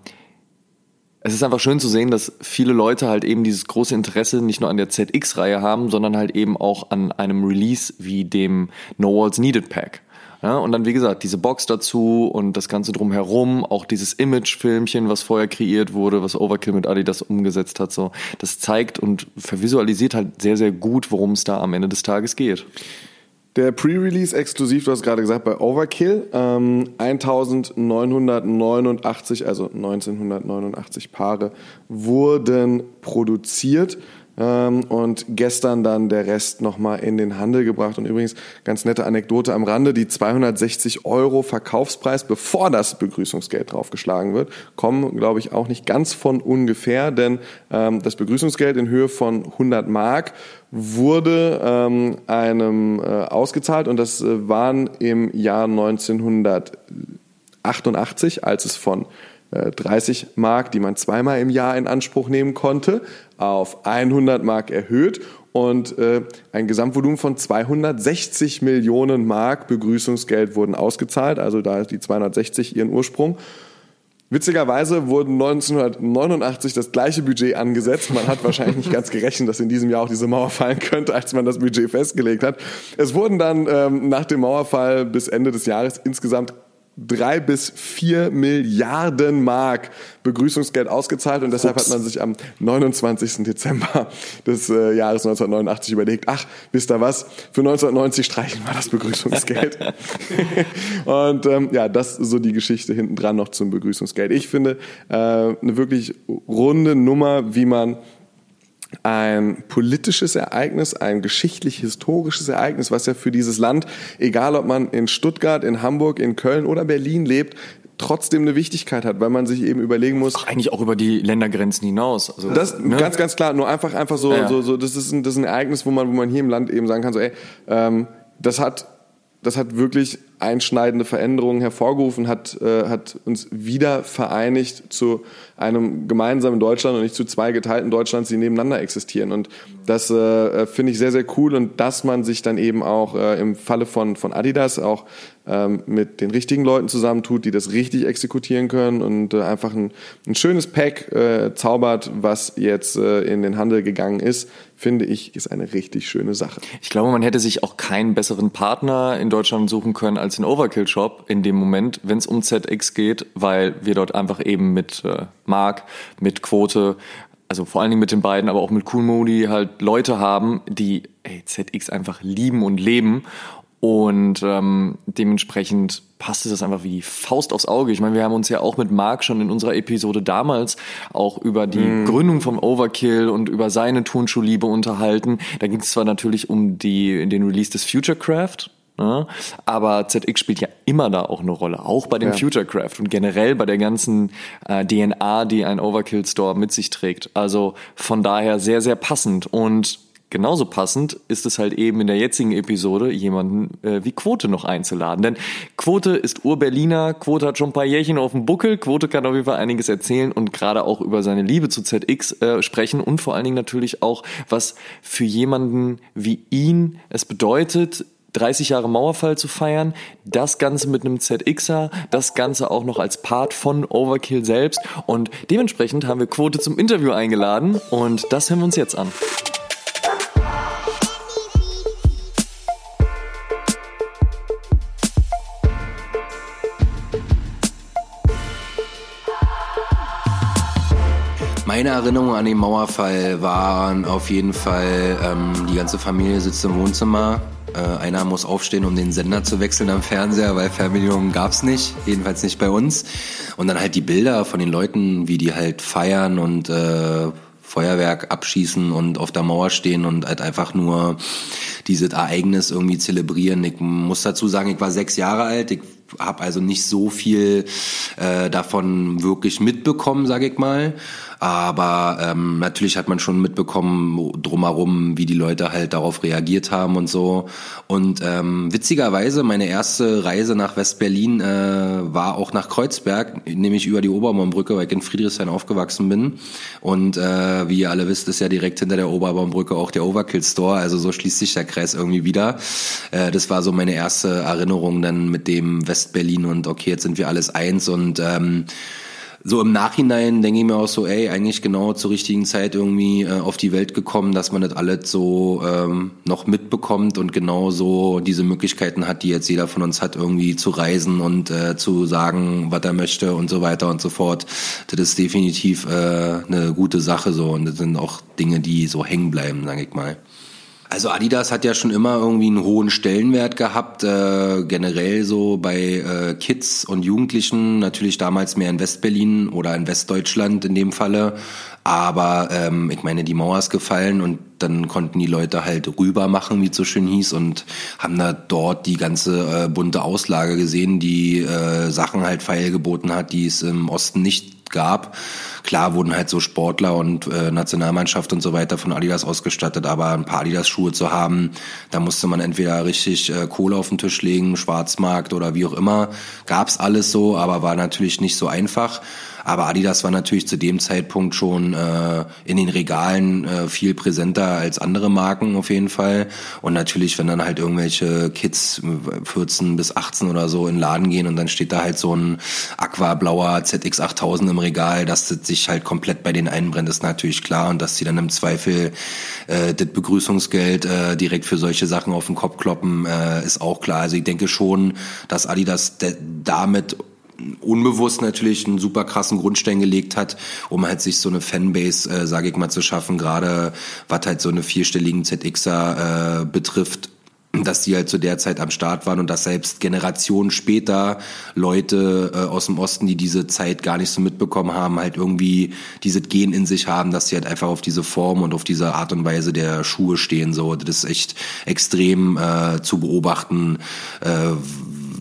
es ist einfach schön zu sehen, dass viele Leute halt eben dieses große Interesse nicht nur an der ZX-Reihe haben, sondern halt eben auch an einem Release wie dem No Walls Needed Pack. Ja, und dann, wie gesagt, diese Box dazu und das Ganze drumherum, auch dieses Image-Filmchen, was vorher kreiert wurde, was Overkill mit Adidas umgesetzt hat, so, das zeigt und vervisualisiert halt sehr, sehr gut, worum es da am Ende des Tages geht. Der Pre-Release exklusiv, du hast gerade gesagt, bei Overkill, ähm, 1989, also 1989 Paare wurden produziert. Ähm, und gestern dann der Rest nochmal in den Handel gebracht. Und übrigens, ganz nette Anekdote am Rande, die 260 Euro Verkaufspreis, bevor das Begrüßungsgeld draufgeschlagen wird, kommen, glaube ich, auch nicht ganz von ungefähr, denn ähm, das Begrüßungsgeld in Höhe von 100 Mark wurde ähm, einem äh, ausgezahlt und das äh, waren im Jahr 1988, als es von 30 äh, Mark, die man zweimal im Jahr in Anspruch nehmen konnte, auf 100 Mark erhöht und äh, ein Gesamtvolumen von 260 Millionen Mark Begrüßungsgeld wurden ausgezahlt, also da die 260 ihren Ursprung. Witzigerweise wurden 1989 das gleiche Budget angesetzt. Man hat wahrscheinlich nicht ganz gerechnet, dass in diesem Jahr auch diese Mauer fallen könnte, als man das Budget festgelegt hat. Es wurden dann ähm, nach dem Mauerfall bis Ende des Jahres insgesamt drei bis vier Milliarden Mark Begrüßungsgeld ausgezahlt und deshalb Ups. hat man sich am 29. Dezember des äh, Jahres 1989 überlegt, ach, wisst ihr was, für 1990 streichen wir das Begrüßungsgeld. [LAUGHS] und ähm, ja, das ist so die Geschichte hinten dran noch zum Begrüßungsgeld. Ich finde äh, eine wirklich runde Nummer, wie man ein politisches Ereignis, ein geschichtlich-historisches Ereignis, was ja für dieses Land, egal ob man in Stuttgart, in Hamburg, in Köln oder Berlin lebt, trotzdem eine Wichtigkeit hat, weil man sich eben überlegen muss. Ach, eigentlich auch über die Ländergrenzen hinaus. Also, das ne? ganz, ganz klar. Nur einfach, einfach so, ja. so, so. Das ist ein, das ist ein Ereignis, wo man, wo man hier im Land eben sagen kann, so, ey, ähm, das hat, das hat wirklich einschneidende Veränderungen hervorgerufen, hat, äh, hat uns wieder vereinigt zu einem gemeinsamen Deutschland und nicht zu zwei geteilten Deutschlands, die nebeneinander existieren. Und das äh, finde ich sehr, sehr cool und dass man sich dann eben auch äh, im Falle von, von Adidas auch ähm, mit den richtigen Leuten zusammentut, die das richtig exekutieren können und äh, einfach ein, ein schönes Pack äh, zaubert, was jetzt äh, in den Handel gegangen ist, finde ich, ist eine richtig schöne Sache. Ich glaube, man hätte sich auch keinen besseren Partner in Deutschland suchen können als den Overkill Shop in dem Moment, wenn es um ZX geht, weil wir dort einfach eben mit äh, Mark, mit Quote, also vor allen Dingen mit den beiden, aber auch mit Cool Moody halt Leute haben, die ey, ZX einfach lieben und leben und ähm, dementsprechend passte das einfach wie Faust aufs Auge. Ich meine, wir haben uns ja auch mit Mark schon in unserer Episode damals auch über die mm. Gründung vom Overkill und über seine Turnschuhliebe unterhalten. Da ging es zwar natürlich um die, den Release des Futurecraft, Ne? Aber ZX spielt ja immer da auch eine Rolle, auch bei dem ja. Futurecraft und generell bei der ganzen äh, DNA, die ein Overkill Store mit sich trägt. Also von daher sehr, sehr passend. Und genauso passend ist es halt eben in der jetzigen Episode, jemanden äh, wie Quote noch einzuladen. Denn Quote ist Ur-Berliner, Quote hat schon ein paar Jährchen auf dem Buckel, Quote kann auf jeden Fall einiges erzählen und gerade auch über seine Liebe zu ZX äh, sprechen und vor allen Dingen natürlich auch, was für jemanden wie ihn es bedeutet, 30 Jahre Mauerfall zu feiern, das Ganze mit einem ZXer, das Ganze auch noch als Part von Overkill selbst und dementsprechend haben wir Quote zum Interview eingeladen und das hören wir uns jetzt an. Meine Erinnerungen an den Mauerfall waren auf jeden Fall, ähm, die ganze Familie sitzt im Wohnzimmer. Äh, einer muss aufstehen, um den Sender zu wechseln am Fernseher, weil Fernbedienung gab's nicht, jedenfalls nicht bei uns. Und dann halt die Bilder von den Leuten, wie die halt feiern und äh, Feuerwerk abschießen und auf der Mauer stehen und halt einfach nur dieses Ereignis irgendwie zelebrieren. Ich muss dazu sagen, ich war sechs Jahre alt. Ich habe also nicht so viel äh, davon wirklich mitbekommen, sage ich mal. Aber ähm, natürlich hat man schon mitbekommen drumherum, wie die Leute halt darauf reagiert haben und so. Und ähm, witzigerweise, meine erste Reise nach West-Berlin äh, war auch nach Kreuzberg, nämlich über die Oberbaumbrücke, weil ich in Friedrichshain aufgewachsen bin. Und äh, wie ihr alle wisst, ist ja direkt hinter der Oberbaumbrücke auch der Overkill Store. Also so schließt sich der Kreis irgendwie wieder. Äh, das war so meine erste Erinnerung dann mit dem West-Berlin und okay, jetzt sind wir alles eins und ähm, so im Nachhinein denke ich mir auch so, ey, eigentlich genau zur richtigen Zeit irgendwie äh, auf die Welt gekommen, dass man das alles so ähm, noch mitbekommt und genau so diese Möglichkeiten hat, die jetzt jeder von uns hat, irgendwie zu reisen und äh, zu sagen, was er möchte und so weiter und so fort. Das ist definitiv äh, eine gute Sache so und das sind auch Dinge, die so hängen bleiben, sage ich mal. Also Adidas hat ja schon immer irgendwie einen hohen Stellenwert gehabt, äh, generell so bei äh, Kids und Jugendlichen, natürlich damals mehr in Westberlin oder in Westdeutschland in dem Falle. Aber ähm, ich meine, die Mauer ist gefallen und dann konnten die Leute halt rüber machen, wie es so schön hieß, und haben da dort die ganze äh, bunte Auslage gesehen, die äh, Sachen halt feilgeboten hat, die es im Osten nicht gab. Klar wurden halt so Sportler und äh, Nationalmannschaft und so weiter von Adidas ausgestattet, aber ein paar Adidas-Schuhe zu haben, da musste man entweder richtig äh, Kohle auf den Tisch legen, Schwarzmarkt oder wie auch immer. Gab's alles so, aber war natürlich nicht so einfach. Aber Adidas war natürlich zu dem Zeitpunkt schon äh, in den Regalen äh, viel präsenter als andere Marken auf jeden Fall. Und natürlich, wenn dann halt irgendwelche Kids 14 bis 18 oder so in den Laden gehen und dann steht da halt so ein aquablauer ZX8000 im Regal, dass das sich halt komplett bei denen einbrennt, ist natürlich klar. Und dass sie dann im Zweifel äh, das Begrüßungsgeld äh, direkt für solche Sachen auf den Kopf kloppen, äh, ist auch klar. Also ich denke schon, dass Adidas damit unbewusst natürlich einen super krassen Grundstein gelegt hat, um halt sich so eine Fanbase, äh, sage ich mal, zu schaffen, gerade was halt so eine vierstelligen ZXer äh, betrifft dass die halt zu der Zeit am Start waren und dass selbst Generationen später Leute äh, aus dem Osten, die diese Zeit gar nicht so mitbekommen haben, halt irgendwie dieses Gen in sich haben, dass sie halt einfach auf diese Form und auf diese Art und Weise der Schuhe stehen. So, das ist echt extrem äh, zu beobachten, äh,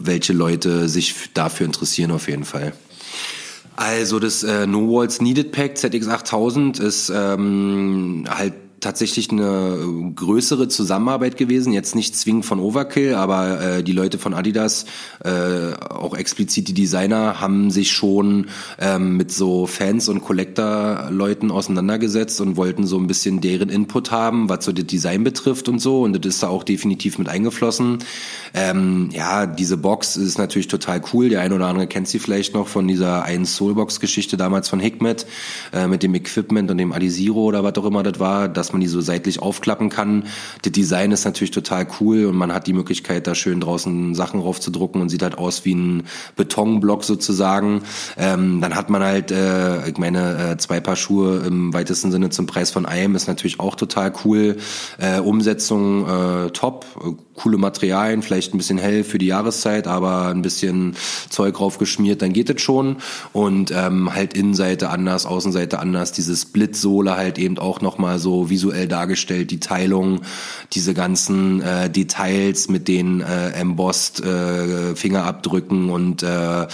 welche Leute sich dafür interessieren auf jeden Fall. Also das äh, No Walls Needed Pack ZX8000 ist ähm, halt tatsächlich eine äh, größere Zusammenarbeit gewesen. Jetzt nicht zwingend von Overkill, aber äh, die Leute von Adidas, äh, auch explizit die Designer, haben sich schon ähm, mit so Fans und Collector-Leuten auseinandergesetzt und wollten so ein bisschen deren Input haben, was so das Design betrifft und so. Und das ist da auch definitiv mit eingeflossen. Ähm, ja, diese Box ist natürlich total cool. Der eine oder andere kennt sie vielleicht noch von dieser einen Soulbox-Geschichte damals von Hikmet äh, mit dem Equipment und dem Adisiro oder was auch immer das war, dass man die so seitlich aufklappen kann. Das Design ist natürlich total cool und man hat die Möglichkeit, da schön draußen Sachen raufzudrucken und sieht halt aus wie ein Betonblock sozusagen. Ähm, dann hat man halt, äh, ich meine, äh, zwei Paar Schuhe im weitesten Sinne zum Preis von einem ist natürlich auch total cool. Äh, Umsetzung äh, top, coole Materialien, vielleicht ein bisschen hell für die Jahreszeit, aber ein bisschen Zeug raufgeschmiert, dann geht es schon. Und ähm, halt Innenseite anders, Außenseite anders, diese Split-Sohle halt eben auch nochmal so visuell dargestellt, die Teilung, diese ganzen äh, Details mit den äh, embossed äh, Fingerabdrücken und äh,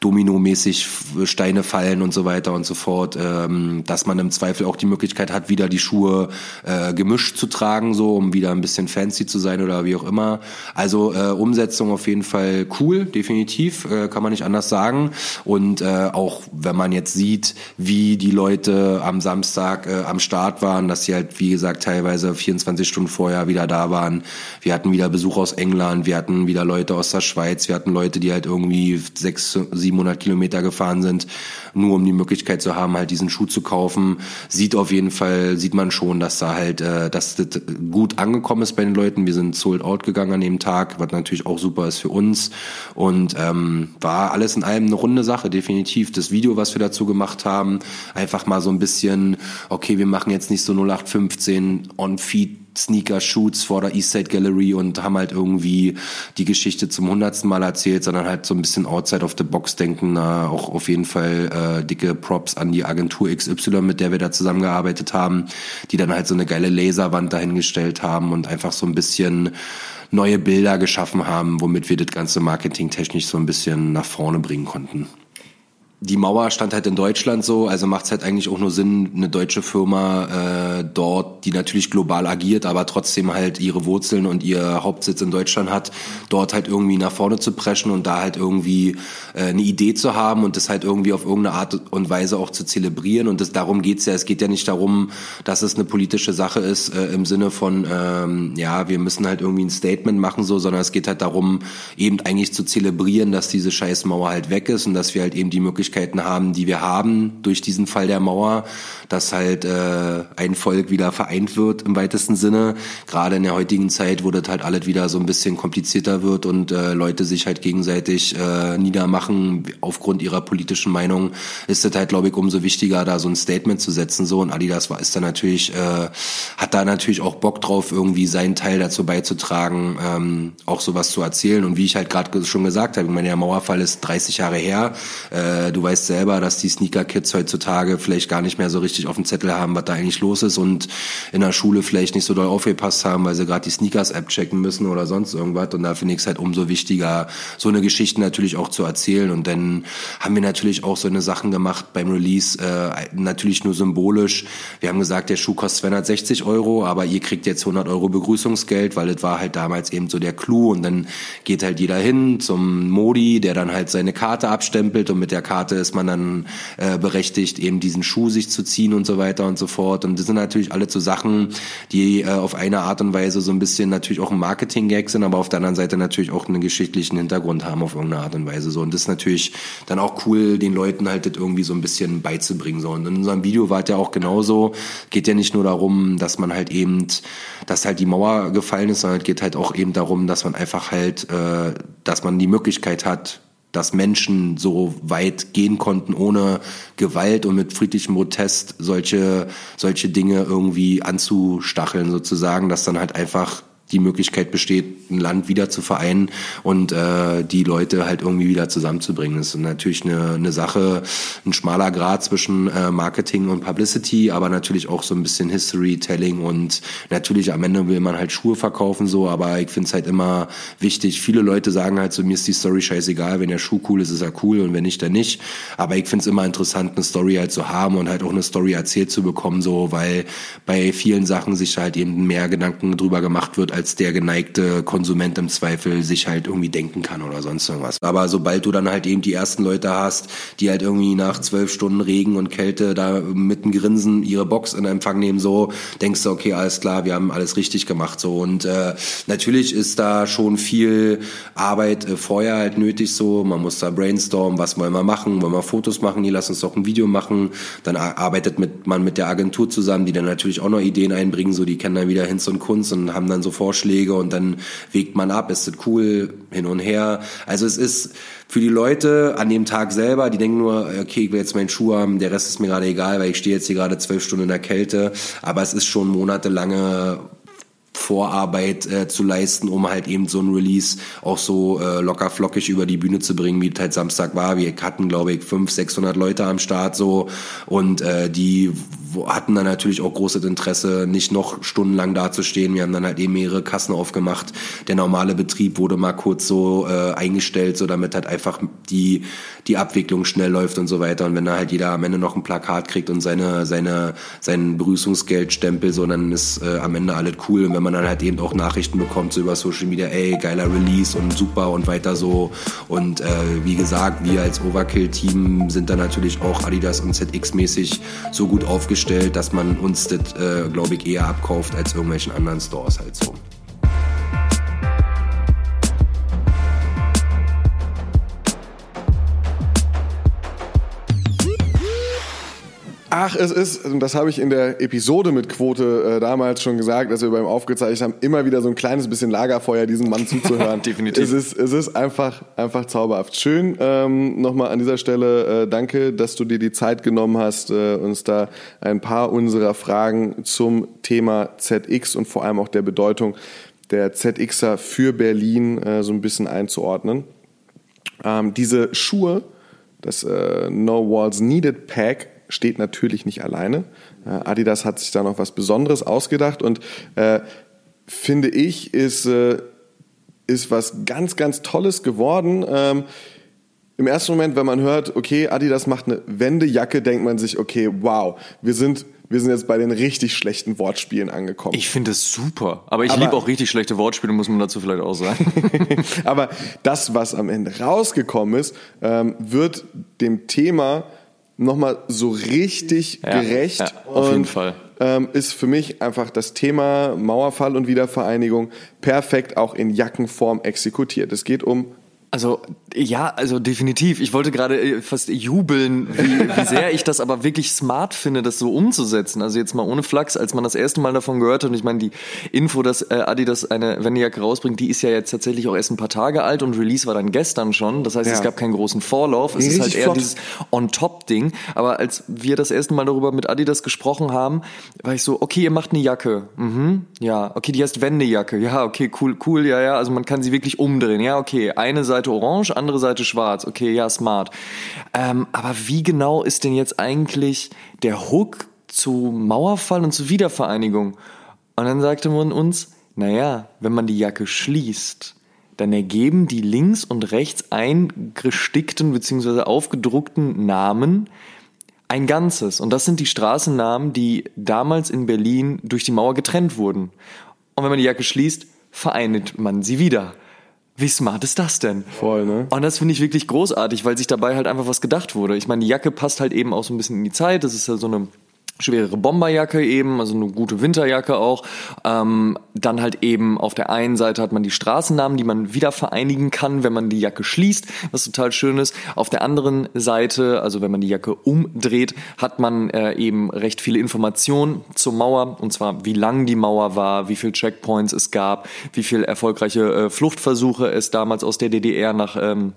Domino-mäßig Steine fallen und so weiter und so fort, ähm, dass man im Zweifel auch die Möglichkeit hat, wieder die Schuhe äh, gemischt zu tragen, so um wieder ein bisschen fancy zu sein oder wie auch immer. Also äh, Umsetzung auf jeden Fall cool, definitiv, äh, kann man nicht anders sagen. Und äh, auch wenn man jetzt sieht, wie die Leute am Samstag äh, am Start waren, dass sie halt, wie gesagt, teilweise 24 Stunden vorher wieder da waren. Wir hatten wieder Besuch aus England, wir hatten wieder Leute aus der Schweiz, wir hatten Leute, die halt irgendwie 600, 700 Kilometer gefahren sind, nur um die Möglichkeit zu haben, halt diesen Schuh zu kaufen. Sieht auf jeden Fall, sieht man schon, dass da halt, äh, dass das gut angekommen ist bei den Leuten. Wir sind sold out gegangen an dem Tag, was natürlich auch super ist für uns. Und ähm, war alles in allem eine runde Sache, definitiv. Das Video, was wir dazu gemacht haben, einfach mal so ein bisschen, okay, wir machen jetzt nicht so 0815 on-feed Sneaker-Shoots vor der Eastside Gallery und haben halt irgendwie die Geschichte zum hundertsten Mal erzählt, sondern halt so ein bisschen outside of the box denken. Na, auch auf jeden Fall äh, dicke Props an die Agentur XY, mit der wir da zusammengearbeitet haben, die dann halt so eine geile Laserwand dahingestellt haben und einfach so ein bisschen neue Bilder geschaffen haben, womit wir das ganze Marketing technisch so ein bisschen nach vorne bringen konnten. Die Mauer stand halt in Deutschland so, also macht es halt eigentlich auch nur Sinn, eine deutsche Firma äh, dort, die natürlich global agiert, aber trotzdem halt ihre Wurzeln und ihr Hauptsitz in Deutschland hat, dort halt irgendwie nach vorne zu preschen und da halt irgendwie äh, eine Idee zu haben und das halt irgendwie auf irgendeine Art und Weise auch zu zelebrieren. Und das, darum geht's ja. Es geht ja nicht darum, dass es eine politische Sache ist äh, im Sinne von, ähm, ja, wir müssen halt irgendwie ein Statement machen, so, sondern es geht halt darum, eben eigentlich zu zelebrieren, dass diese Scheißmauer halt weg ist und dass wir halt eben die Möglichkeiten haben, die wir haben durch diesen Fall der Mauer, dass halt äh, ein Volk wieder vereint wird im weitesten Sinne. Gerade in der heutigen Zeit, wo das halt alles wieder so ein bisschen komplizierter wird und äh, Leute sich halt gegenseitig äh, niedermachen aufgrund ihrer politischen Meinung, ist das halt, glaube ich, umso wichtiger, da so ein Statement zu setzen. So und Adidas war ist da natürlich, äh, hat da natürlich auch Bock drauf, irgendwie seinen Teil dazu beizutragen, ähm, auch sowas zu erzählen. Und wie ich halt gerade schon gesagt habe, ich meine, der Mauerfall ist 30 Jahre her. Äh, du weißt selber, dass die Sneaker-Kids heutzutage vielleicht gar nicht mehr so richtig auf dem Zettel haben, was da eigentlich los ist und in der Schule vielleicht nicht so doll aufgepasst haben, weil sie gerade die Sneakers-App checken müssen oder sonst irgendwas. Und da finde ich es halt umso wichtiger, so eine Geschichte natürlich auch zu erzählen. Und dann haben wir natürlich auch so eine Sachen gemacht beim Release, äh, natürlich nur symbolisch. Wir haben gesagt, der Schuh kostet 260 Euro, aber ihr kriegt jetzt 100 Euro Begrüßungsgeld, weil das war halt damals eben so der Clou. Und dann geht halt jeder hin zum Modi, der dann halt seine Karte abstempelt und mit der Karte ist man dann äh, berechtigt, eben diesen Schuh sich zu ziehen und so weiter und so fort. Und das sind natürlich alle so Sachen, die äh, auf eine Art und Weise so ein bisschen natürlich auch ein Marketing-Gag sind, aber auf der anderen Seite natürlich auch einen geschichtlichen Hintergrund haben auf irgendeine Art und Weise so. Und das ist natürlich dann auch cool, den Leuten halt das irgendwie so ein bisschen beizubringen so. Und in unserem Video war es ja auch genauso. Geht ja nicht nur darum, dass man halt eben, dass halt die Mauer gefallen ist, sondern es geht halt auch eben darum, dass man einfach halt, äh, dass man die Möglichkeit hat, dass Menschen so weit gehen konnten, ohne Gewalt und mit friedlichem Protest solche, solche Dinge irgendwie anzustacheln sozusagen, dass dann halt einfach die Möglichkeit besteht, ein Land wieder zu vereinen und äh, die Leute halt irgendwie wieder zusammenzubringen. Das ist natürlich eine, eine Sache, ein schmaler Grad zwischen äh, Marketing und Publicity, aber natürlich auch so ein bisschen History-Telling und natürlich am Ende will man halt Schuhe verkaufen so, aber ich finde es halt immer wichtig. Viele Leute sagen halt so, mir ist die Story scheißegal, wenn der Schuh cool ist, ist er cool und wenn nicht, dann nicht. Aber ich finde es immer interessant, eine Story halt zu haben und halt auch eine Story erzählt zu bekommen, so, weil bei vielen Sachen sich halt eben mehr Gedanken drüber gemacht wird, als der geneigte Konsument im Zweifel sich halt irgendwie denken kann oder sonst irgendwas. Aber sobald du dann halt eben die ersten Leute hast, die halt irgendwie nach zwölf Stunden Regen und Kälte da mit einem Grinsen ihre Box in Empfang nehmen, so denkst du, okay, alles klar, wir haben alles richtig gemacht so. Und äh, natürlich ist da schon viel Arbeit äh, vorher halt nötig so. Man muss da brainstormen, was wollen wir machen, wollen wir Fotos machen, die lass uns doch ein Video machen. Dann arbeitet mit, man mit der Agentur zusammen, die dann natürlich auch noch Ideen einbringen, so die kennen dann wieder Hinz und Kunst und haben dann so Vorschläge und dann wägt man ab, ist das cool, hin und her. Also es ist für die Leute an dem Tag selber, die denken nur, okay, ich will jetzt meinen Schuh haben, der Rest ist mir gerade egal, weil ich stehe jetzt hier gerade zwölf Stunden in der Kälte. Aber es ist schon monatelange Vorarbeit äh, zu leisten, um halt eben so ein Release auch so äh, locker flockig über die Bühne zu bringen, wie es halt Samstag war. Wir hatten, glaube ich, 500, 600 Leute am Start so und äh, die hatten dann natürlich auch großes Interesse, nicht noch stundenlang dazustehen. Wir haben dann halt eben mehrere Kassen aufgemacht. Der normale Betrieb wurde mal kurz so äh, eingestellt, so damit halt einfach die, die Abwicklung schnell läuft und so weiter. Und wenn da halt jeder am Ende noch ein Plakat kriegt und seine, seine, seinen Begrüßungsgeldstempel, so dann ist äh, am Ende alles cool. Und wenn man dann halt eben auch Nachrichten bekommt, so über Social Media, ey, geiler Release und super und weiter so. Und äh, wie gesagt, wir als Overkill-Team sind da natürlich auch Adidas und ZX-mäßig so gut aufgestellt, dass man uns das, äh, glaube ich, eher abkauft als irgendwelchen anderen Stores halt so. Ach, es ist, und das habe ich in der Episode mit Quote äh, damals schon gesagt, als wir beim aufgezeichnet haben, immer wieder so ein kleines bisschen Lagerfeuer, diesem Mann zuzuhören. [LAUGHS] Definitiv. Es ist, es ist einfach, einfach zauberhaft. Schön, ähm, nochmal an dieser Stelle äh, danke, dass du dir die Zeit genommen hast, äh, uns da ein paar unserer Fragen zum Thema ZX und vor allem auch der Bedeutung der ZXer für Berlin äh, so ein bisschen einzuordnen. Ähm, diese Schuhe, das äh, No Walls Needed Pack, steht natürlich nicht alleine. Äh, Adidas hat sich da noch was Besonderes ausgedacht und äh, finde ich, ist, äh, ist was ganz, ganz Tolles geworden. Ähm, im ersten Moment, wenn man hört, okay, Adidas macht eine Wendejacke, denkt man sich, okay, wow, wir sind wir sind jetzt bei den richtig schlechten Wortspielen angekommen. Ich finde es super. Aber ich liebe auch richtig schlechte Wortspiele, muss man dazu vielleicht auch sagen. [LAUGHS] aber das, was am Ende rausgekommen ist, ähm, wird dem Thema nochmal so richtig ja, gerecht. Ja, auf und, jeden Fall. Ähm, ist für mich einfach das Thema Mauerfall und Wiedervereinigung perfekt auch in Jackenform exekutiert. Es geht um also ja, also definitiv. Ich wollte gerade äh, fast jubeln, wie, wie sehr ich das aber wirklich smart finde, das so umzusetzen. Also jetzt mal ohne Flachs, als man das erste Mal davon gehört hat, und ich meine, die Info, dass äh, Adidas eine Wendejacke rausbringt, die ist ja jetzt tatsächlich auch erst ein paar Tage alt und Release war dann gestern schon. Das heißt, ja. es gab keinen großen Vorlauf. Es ist halt eher flott. dieses On-Top-Ding. Aber als wir das erste Mal darüber mit Adidas gesprochen haben, war ich so, okay, ihr macht eine Jacke. Mhm, ja, okay, die heißt Wendejacke. Ja, okay, cool, cool, ja, ja. Also man kann sie wirklich umdrehen. Ja, okay, eine Seite Seite orange, andere Seite schwarz. Okay, ja, smart. Ähm, aber wie genau ist denn jetzt eigentlich der Hook zu Mauerfall und zu Wiedervereinigung? Und dann sagte man uns, naja, wenn man die Jacke schließt, dann ergeben die links und rechts eingestickten bzw. aufgedruckten Namen ein Ganzes. Und das sind die Straßennamen, die damals in Berlin durch die Mauer getrennt wurden. Und wenn man die Jacke schließt, vereinigt man sie wieder. Wie smart ist das denn? Voll, ne? Und das finde ich wirklich großartig, weil sich dabei halt einfach was gedacht wurde. Ich meine, die Jacke passt halt eben auch so ein bisschen in die Zeit. Das ist ja so eine schwerere Bomberjacke eben, also eine gute Winterjacke auch. Ähm, dann halt eben auf der einen Seite hat man die Straßennamen, die man wieder vereinigen kann, wenn man die Jacke schließt, was total schön ist. Auf der anderen Seite, also wenn man die Jacke umdreht, hat man äh, eben recht viele Informationen zur Mauer, und zwar wie lang die Mauer war, wie viele Checkpoints es gab, wie viele erfolgreiche äh, Fluchtversuche es damals aus der DDR nach ähm,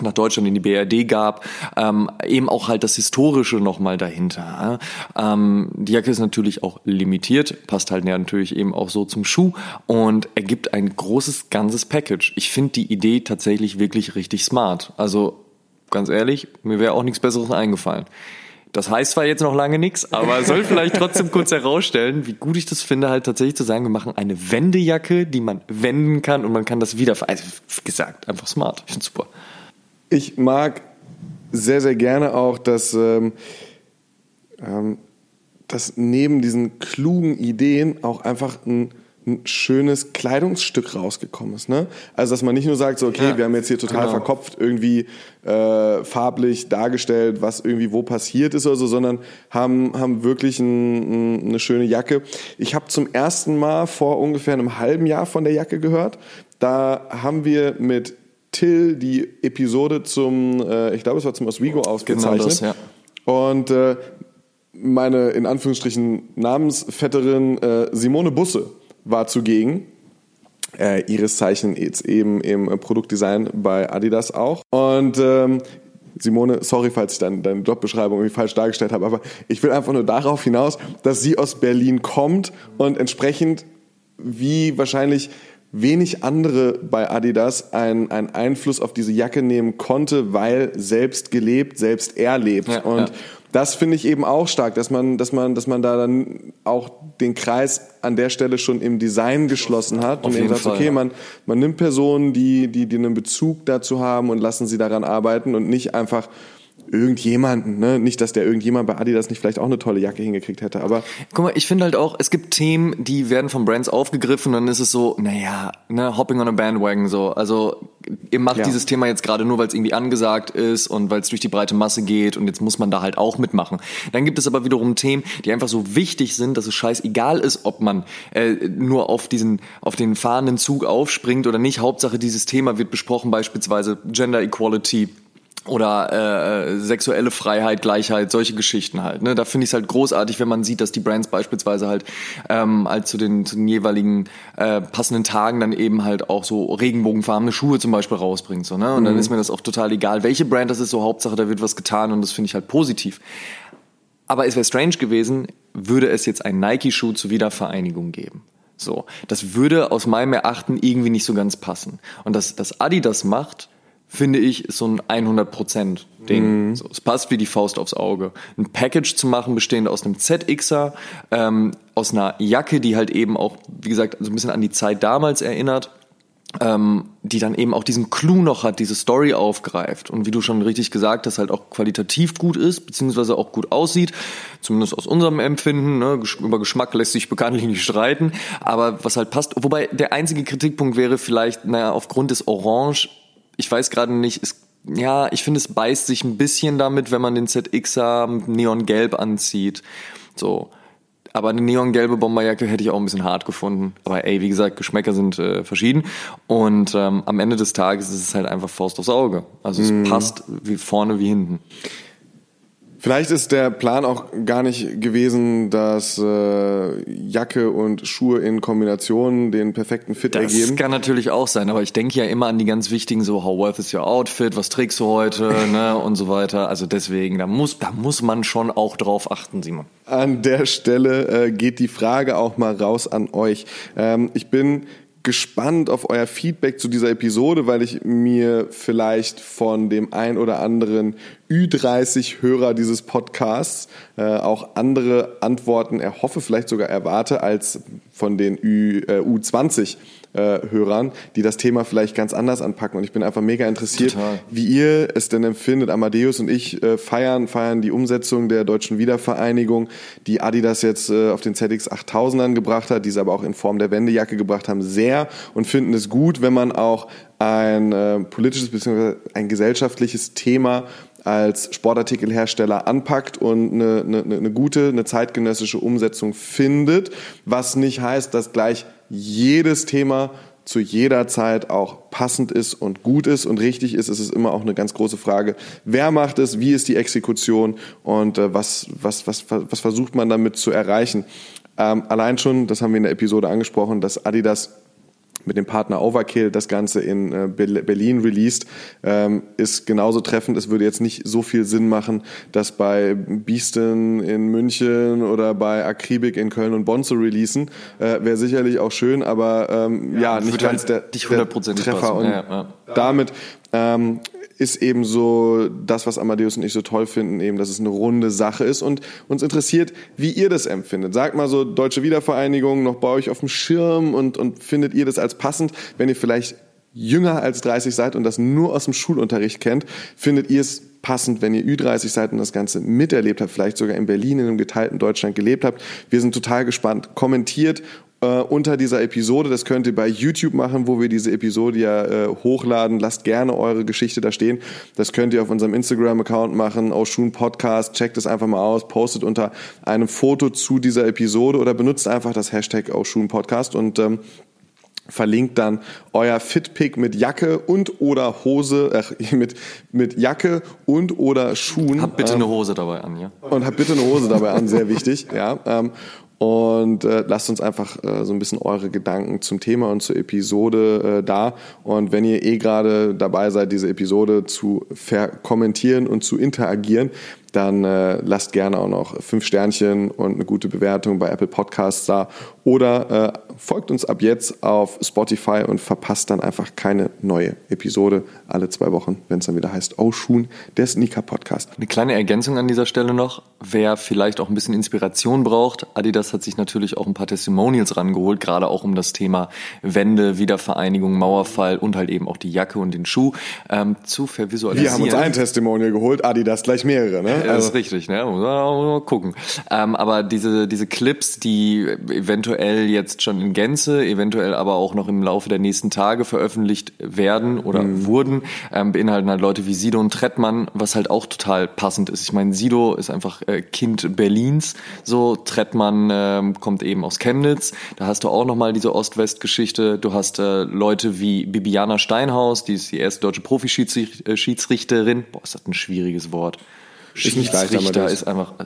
nach Deutschland in die BRD gab, ähm, eben auch halt das Historische nochmal dahinter. Ähm, die Jacke ist natürlich auch limitiert, passt halt ja natürlich eben auch so zum Schuh und ergibt ein großes ganzes Package. Ich finde die Idee tatsächlich wirklich richtig smart. Also ganz ehrlich, mir wäre auch nichts Besseres eingefallen. Das heißt zwar jetzt noch lange nichts, aber [LAUGHS] soll vielleicht trotzdem kurz herausstellen, wie gut ich das finde, halt tatsächlich zu sagen, wir machen eine Wendejacke, die man wenden kann und man kann das wieder, also gesagt, einfach smart. Ich finde super ich mag sehr, sehr gerne auch, dass, ähm, ähm, dass neben diesen klugen Ideen auch einfach ein, ein schönes Kleidungsstück rausgekommen ist. Ne? Also, dass man nicht nur sagt, so, okay, ja, wir haben jetzt hier total genau. verkopft irgendwie äh, farblich dargestellt, was irgendwie wo passiert ist oder so, sondern haben, haben wirklich ein, ein, eine schöne Jacke. Ich habe zum ersten Mal vor ungefähr einem halben Jahr von der Jacke gehört. Da haben wir mit Till die Episode zum, äh, ich glaube, es war zum Oswego ausgezeichnet. Genau das, ja. Und äh, meine in Anführungsstrichen Namensvetterin äh, Simone Busse war zugegen. Äh, ihres Zeichen jetzt eben im Produktdesign bei Adidas auch. Und ähm, Simone, sorry, falls ich deine, deine Jobbeschreibung irgendwie falsch dargestellt habe, aber ich will einfach nur darauf hinaus, dass sie aus Berlin kommt und entsprechend wie wahrscheinlich wenig andere bei Adidas einen, einen Einfluss auf diese Jacke nehmen konnte, weil selbst gelebt, selbst erlebt. Ja, und ja. das finde ich eben auch stark, dass man, dass man, dass man da dann auch den Kreis an der Stelle schon im Design geschlossen hat auf und eben sagt, Fall, okay, ja. man, man nimmt Personen, die, die, die einen Bezug dazu haben und lassen sie daran arbeiten und nicht einfach irgendjemanden, ne? Nicht, dass der irgendjemand bei Adidas nicht vielleicht auch eine tolle Jacke hingekriegt hätte, aber. Guck mal, ich finde halt auch, es gibt Themen, die werden von Brands aufgegriffen und dann ist es so, naja, ne, hopping on a bandwagon so. Also, ihr macht ja. dieses Thema jetzt gerade nur, weil es irgendwie angesagt ist und weil es durch die breite Masse geht und jetzt muss man da halt auch mitmachen. Dann gibt es aber wiederum Themen, die einfach so wichtig sind, dass es scheißegal ist, ob man äh, nur auf diesen, auf den fahrenden Zug aufspringt oder nicht. Hauptsache dieses Thema wird besprochen, beispielsweise Gender Equality oder äh, sexuelle Freiheit, Gleichheit, solche Geschichten halt. Ne? Da finde ich es halt großartig, wenn man sieht, dass die Brands beispielsweise halt ähm, halt zu den, zu den jeweiligen äh, passenden Tagen dann eben halt auch so regenbogenfarbene Schuhe zum Beispiel rausbringt. So, ne? Und mhm. dann ist mir das auch total egal, welche Brand das ist, so Hauptsache, da wird was getan und das finde ich halt positiv. Aber es wäre strange gewesen, würde es jetzt einen Nike-Schuh zur Wiedervereinigung geben. So, das würde aus meinem Erachten irgendwie nicht so ganz passen. Und dass, dass Adi das macht, finde ich, ist so ein 100% Ding. Mhm. So, es passt wie die Faust aufs Auge. Ein Package zu machen, bestehend aus einem ZXer, ähm, aus einer Jacke, die halt eben auch, wie gesagt, so ein bisschen an die Zeit damals erinnert ähm, die dann eben auch diesen Clou noch hat, diese Story aufgreift und wie du schon richtig gesagt hast, halt auch qualitativ gut ist, beziehungsweise auch gut aussieht, zumindest aus unserem Empfinden. Ne? Über Geschmack lässt sich bekanntlich nicht streiten, aber was halt passt. Wobei der einzige Kritikpunkt wäre vielleicht, naja, aufgrund des Orange, ich weiß gerade nicht, ist ja, ich finde, es beißt sich ein bisschen damit, wenn man den ZXer neongelb anzieht. So. Aber eine neongelbe Bomberjacke hätte ich auch ein bisschen hart gefunden. Aber ey, wie gesagt, Geschmäcker sind äh, verschieden. Und ähm, am Ende des Tages ist es halt einfach Faust aufs Auge. Also es mm. passt wie vorne wie hinten. Vielleicht ist der Plan auch gar nicht gewesen, dass äh, Jacke und Schuhe in Kombination den perfekten Fit das ergeben. Das kann natürlich auch sein, aber ich denke ja immer an die ganz wichtigen so How worth is your outfit, was trägst du heute, [LAUGHS] ne und so weiter. Also deswegen, da muss da muss man schon auch drauf achten, Simon. An der Stelle äh, geht die Frage auch mal raus an euch. Ähm, ich bin gespannt auf euer Feedback zu dieser Episode, weil ich mir vielleicht von dem ein oder anderen Ü30-Hörer dieses Podcasts äh, auch andere Antworten erhoffe, vielleicht sogar erwarte, als von den Ü, äh, U20 äh, Hörern, die das Thema vielleicht ganz anders anpacken. Und ich bin einfach mega interessiert, Total. wie ihr es denn empfindet. Amadeus und ich äh, feiern, feiern die Umsetzung der deutschen Wiedervereinigung, die Adidas jetzt äh, auf den ZX 8000ern gebracht hat, diese aber auch in Form der Wendejacke gebracht haben, sehr und finden es gut, wenn man auch ein äh, politisches bzw. ein gesellschaftliches Thema als Sportartikelhersteller anpackt und eine, eine, eine gute, eine zeitgenössische Umsetzung findet, was nicht heißt, dass gleich jedes Thema zu jeder Zeit auch passend ist und gut ist und richtig ist. Es ist immer auch eine ganz große Frage, wer macht es, wie ist die Exekution und äh, was, was, was, was versucht man damit zu erreichen. Ähm, allein schon, das haben wir in der Episode angesprochen, dass Adidas mit dem Partner Overkill das Ganze in äh, Berlin released, ähm, ist genauso treffend. Es würde jetzt nicht so viel Sinn machen, das bei Beaston in München oder bei Akribik in Köln und Bonn zu releasen. Äh, Wäre sicherlich auch schön, aber ähm, ja, ja nicht ganz halt der, der Treffer. Passen. Und ja, ja. damit ähm, ist eben so das, was Amadeus und ich so toll finden, eben, dass es eine runde Sache ist und uns interessiert, wie ihr das empfindet. Sagt mal so, Deutsche Wiedervereinigung noch bei euch auf dem Schirm und, und findet ihr das als passend, wenn ihr vielleicht jünger als 30 seid und das nur aus dem Schulunterricht kennt, findet ihr es passend, wenn ihr Ü30 seid und das Ganze miterlebt habt, vielleicht sogar in Berlin in einem geteilten Deutschland gelebt habt. Wir sind total gespannt. Kommentiert äh, unter dieser Episode. Das könnt ihr bei YouTube machen, wo wir diese Episode ja äh, hochladen. Lasst gerne eure Geschichte da stehen. Das könnt ihr auf unserem Instagram-Account machen, Oshun Podcast. Checkt es einfach mal aus, postet unter einem Foto zu dieser Episode oder benutzt einfach das Hashtag Oshun Podcast und ähm, verlinkt dann euer Fitpick mit Jacke und oder Hose, äh, [LAUGHS] mit, mit Jacke und oder Schuhen. Habt bitte ähm, eine Hose dabei an, ja. Und habt bitte eine Hose dabei an, sehr wichtig, [LAUGHS] ja. Ähm, und äh, lasst uns einfach äh, so ein bisschen eure Gedanken zum Thema und zur Episode äh, da. Und wenn ihr eh gerade dabei seid, diese Episode zu verkommentieren und zu interagieren, dann äh, lasst gerne auch noch fünf Sternchen und eine gute Bewertung bei Apple Podcasts da oder äh, folgt uns ab jetzt auf Spotify und verpasst dann einfach keine neue Episode alle zwei Wochen, wenn es dann wieder heißt Oh Schuhen, der Sneaker Podcast. Eine kleine Ergänzung an dieser Stelle noch, wer vielleicht auch ein bisschen Inspiration braucht, Adidas hat sich natürlich auch ein paar Testimonials rangeholt, gerade auch um das Thema Wende, Wiedervereinigung, Mauerfall und halt eben auch die Jacke und den Schuh ähm, zu vervisualisieren. Wir haben uns ein Testimonial geholt, Adidas gleich mehrere, ne? Also, das ist richtig, ne? Muss mal gucken. Ähm, aber diese, diese Clips, die eventuell jetzt schon in Gänze, eventuell aber auch noch im Laufe der nächsten Tage veröffentlicht werden oder mhm. wurden, ähm, beinhalten halt Leute wie Sido und Trettmann, was halt auch total passend ist. Ich meine, Sido ist einfach äh, Kind Berlins, so Trettmann ähm, kommt eben aus Chemnitz. Da hast du auch nochmal diese Ost-West-Geschichte. Du hast äh, Leute wie Bibiana Steinhaus, die ist die erste deutsche Profischiedsrichterin. Boah, ist das ein schwieriges Wort. Schiedsrichter ist einfach äh,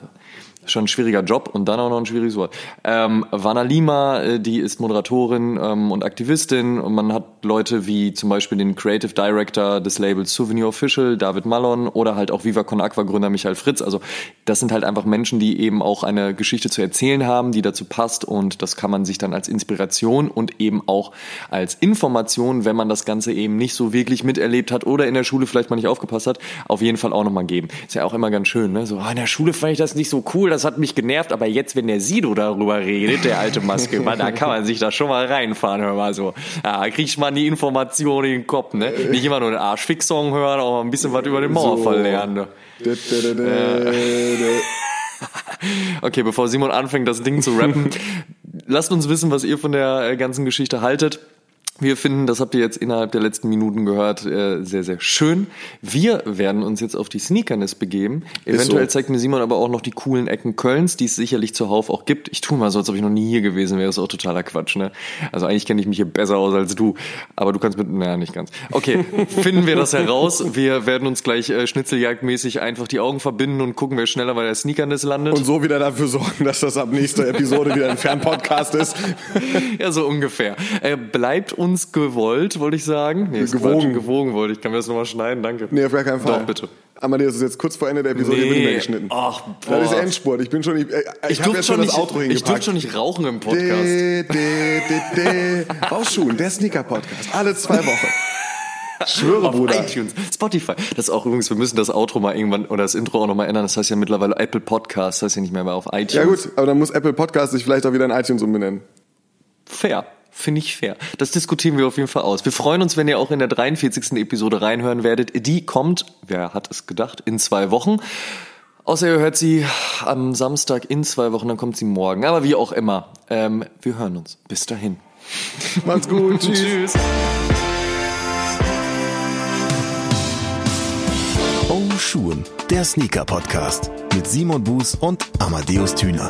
schon ein schwieriger Job und dann auch noch ein schwieriges Wort. Ähm, Vana Lima, äh, die ist Moderatorin ähm, und Aktivistin und man hat Leute wie zum Beispiel den Creative Director des Labels Souvenir Official, David Mallon oder halt auch Viva Con Aqua Gründer Michael Fritz. Also das sind halt einfach Menschen, die eben auch eine Geschichte zu erzählen haben, die dazu passt und das kann man sich dann als Inspiration und eben auch als Information, wenn man das Ganze eben nicht so wirklich miterlebt hat oder in der Schule vielleicht mal nicht aufgepasst hat, auf jeden Fall auch nochmal geben. Ist ja auch immer ganz schön, ne? So, ah, in der Schule fand ich das nicht so cool, das hat mich genervt, aber jetzt, wenn der Sido darüber redet, der alte Maske, [LAUGHS] man, da kann man sich da schon mal reinfahren, hör mal so. Ja, kriegt man die Informationen in den Kopf, ne? Nicht immer nur den Arschfix-Song hören, auch mal ein bisschen was über den Mauerfall So. lernen. Ne? Da. [LAUGHS] Okay, bevor Simon anfängt, das Ding zu rappen, [LAUGHS] lasst uns wissen, was ihr von der äh, ganzen Geschichte haltet. Wir finden, das habt ihr jetzt innerhalb der letzten Minuten gehört, äh, sehr, sehr schön. Wir werden uns jetzt auf die Sneakerness begeben. Eventuell so. zeigt mir Simon aber auch noch die coolen Ecken Kölns, die es sicherlich zuhauf auch gibt. Ich tue mal so, als ob ich noch nie hier gewesen wäre. Das ist auch totaler Quatsch, ne? Also eigentlich kenne ich mich hier besser aus als du. Aber du kannst mit, naja, nicht ganz. Okay, [LAUGHS] finden wir das heraus. Wir werden uns gleich äh, schnitzeljagdmäßig einfach die Augen verbinden und gucken, wer schneller bei der Sneakerness landet. Und so wieder dafür sorgen, dass das ab nächster Episode wieder ein Fernpodcast ist. [LAUGHS] Ja, so ungefähr. Äh, bleibt uns gewollt, wollte ich sagen. Nee, Gewogen. Gewogen wollte ich. Kann mir das nochmal schneiden? Danke. Nee, auf gar keinen Fall. Doch, bitte. Amadeus ist jetzt kurz vor Ende der Episode, Nee. nicht mehr geschnitten. Ach, das ist boah. Endspurt. Ich bin schon, ich, äh, ich, Ich habe jetzt schon, nicht, das Outro ich hingepackt. durfte schon nicht rauchen im Podcast. De, de, de, de. Bauschuhen, der Sneaker-Podcast. Alle zwei Wochen. [LAUGHS] Schwöre, Auf Bruder. iTunes, Spotify. Das ist auch übrigens, wir müssen das Outro mal irgendwann oder das Intro auch nochmal ändern. Das heißt ja mittlerweile Apple Podcast, das heißt ja nicht mehr mehr auf iTunes. Ja gut, aber dann muss Apple Podcast sich vielleicht auch wieder in iTunes umbenennen. Fair. Finde ich fair. Das diskutieren wir auf jeden Fall aus. Wir freuen uns, wenn ihr auch in der 43. Episode reinhören werdet. Die kommt, wer hat es gedacht, in zwei Wochen. Außer ihr hört sie am Samstag in zwei Wochen, dann kommt sie morgen. Aber wie auch immer, ähm, wir hören uns. Bis dahin. [LAUGHS] Macht's gut, [LAUGHS] tschüss. Oh Schuhen, der Sneaker-Podcast mit Simon Buß und Amadeus Thüner.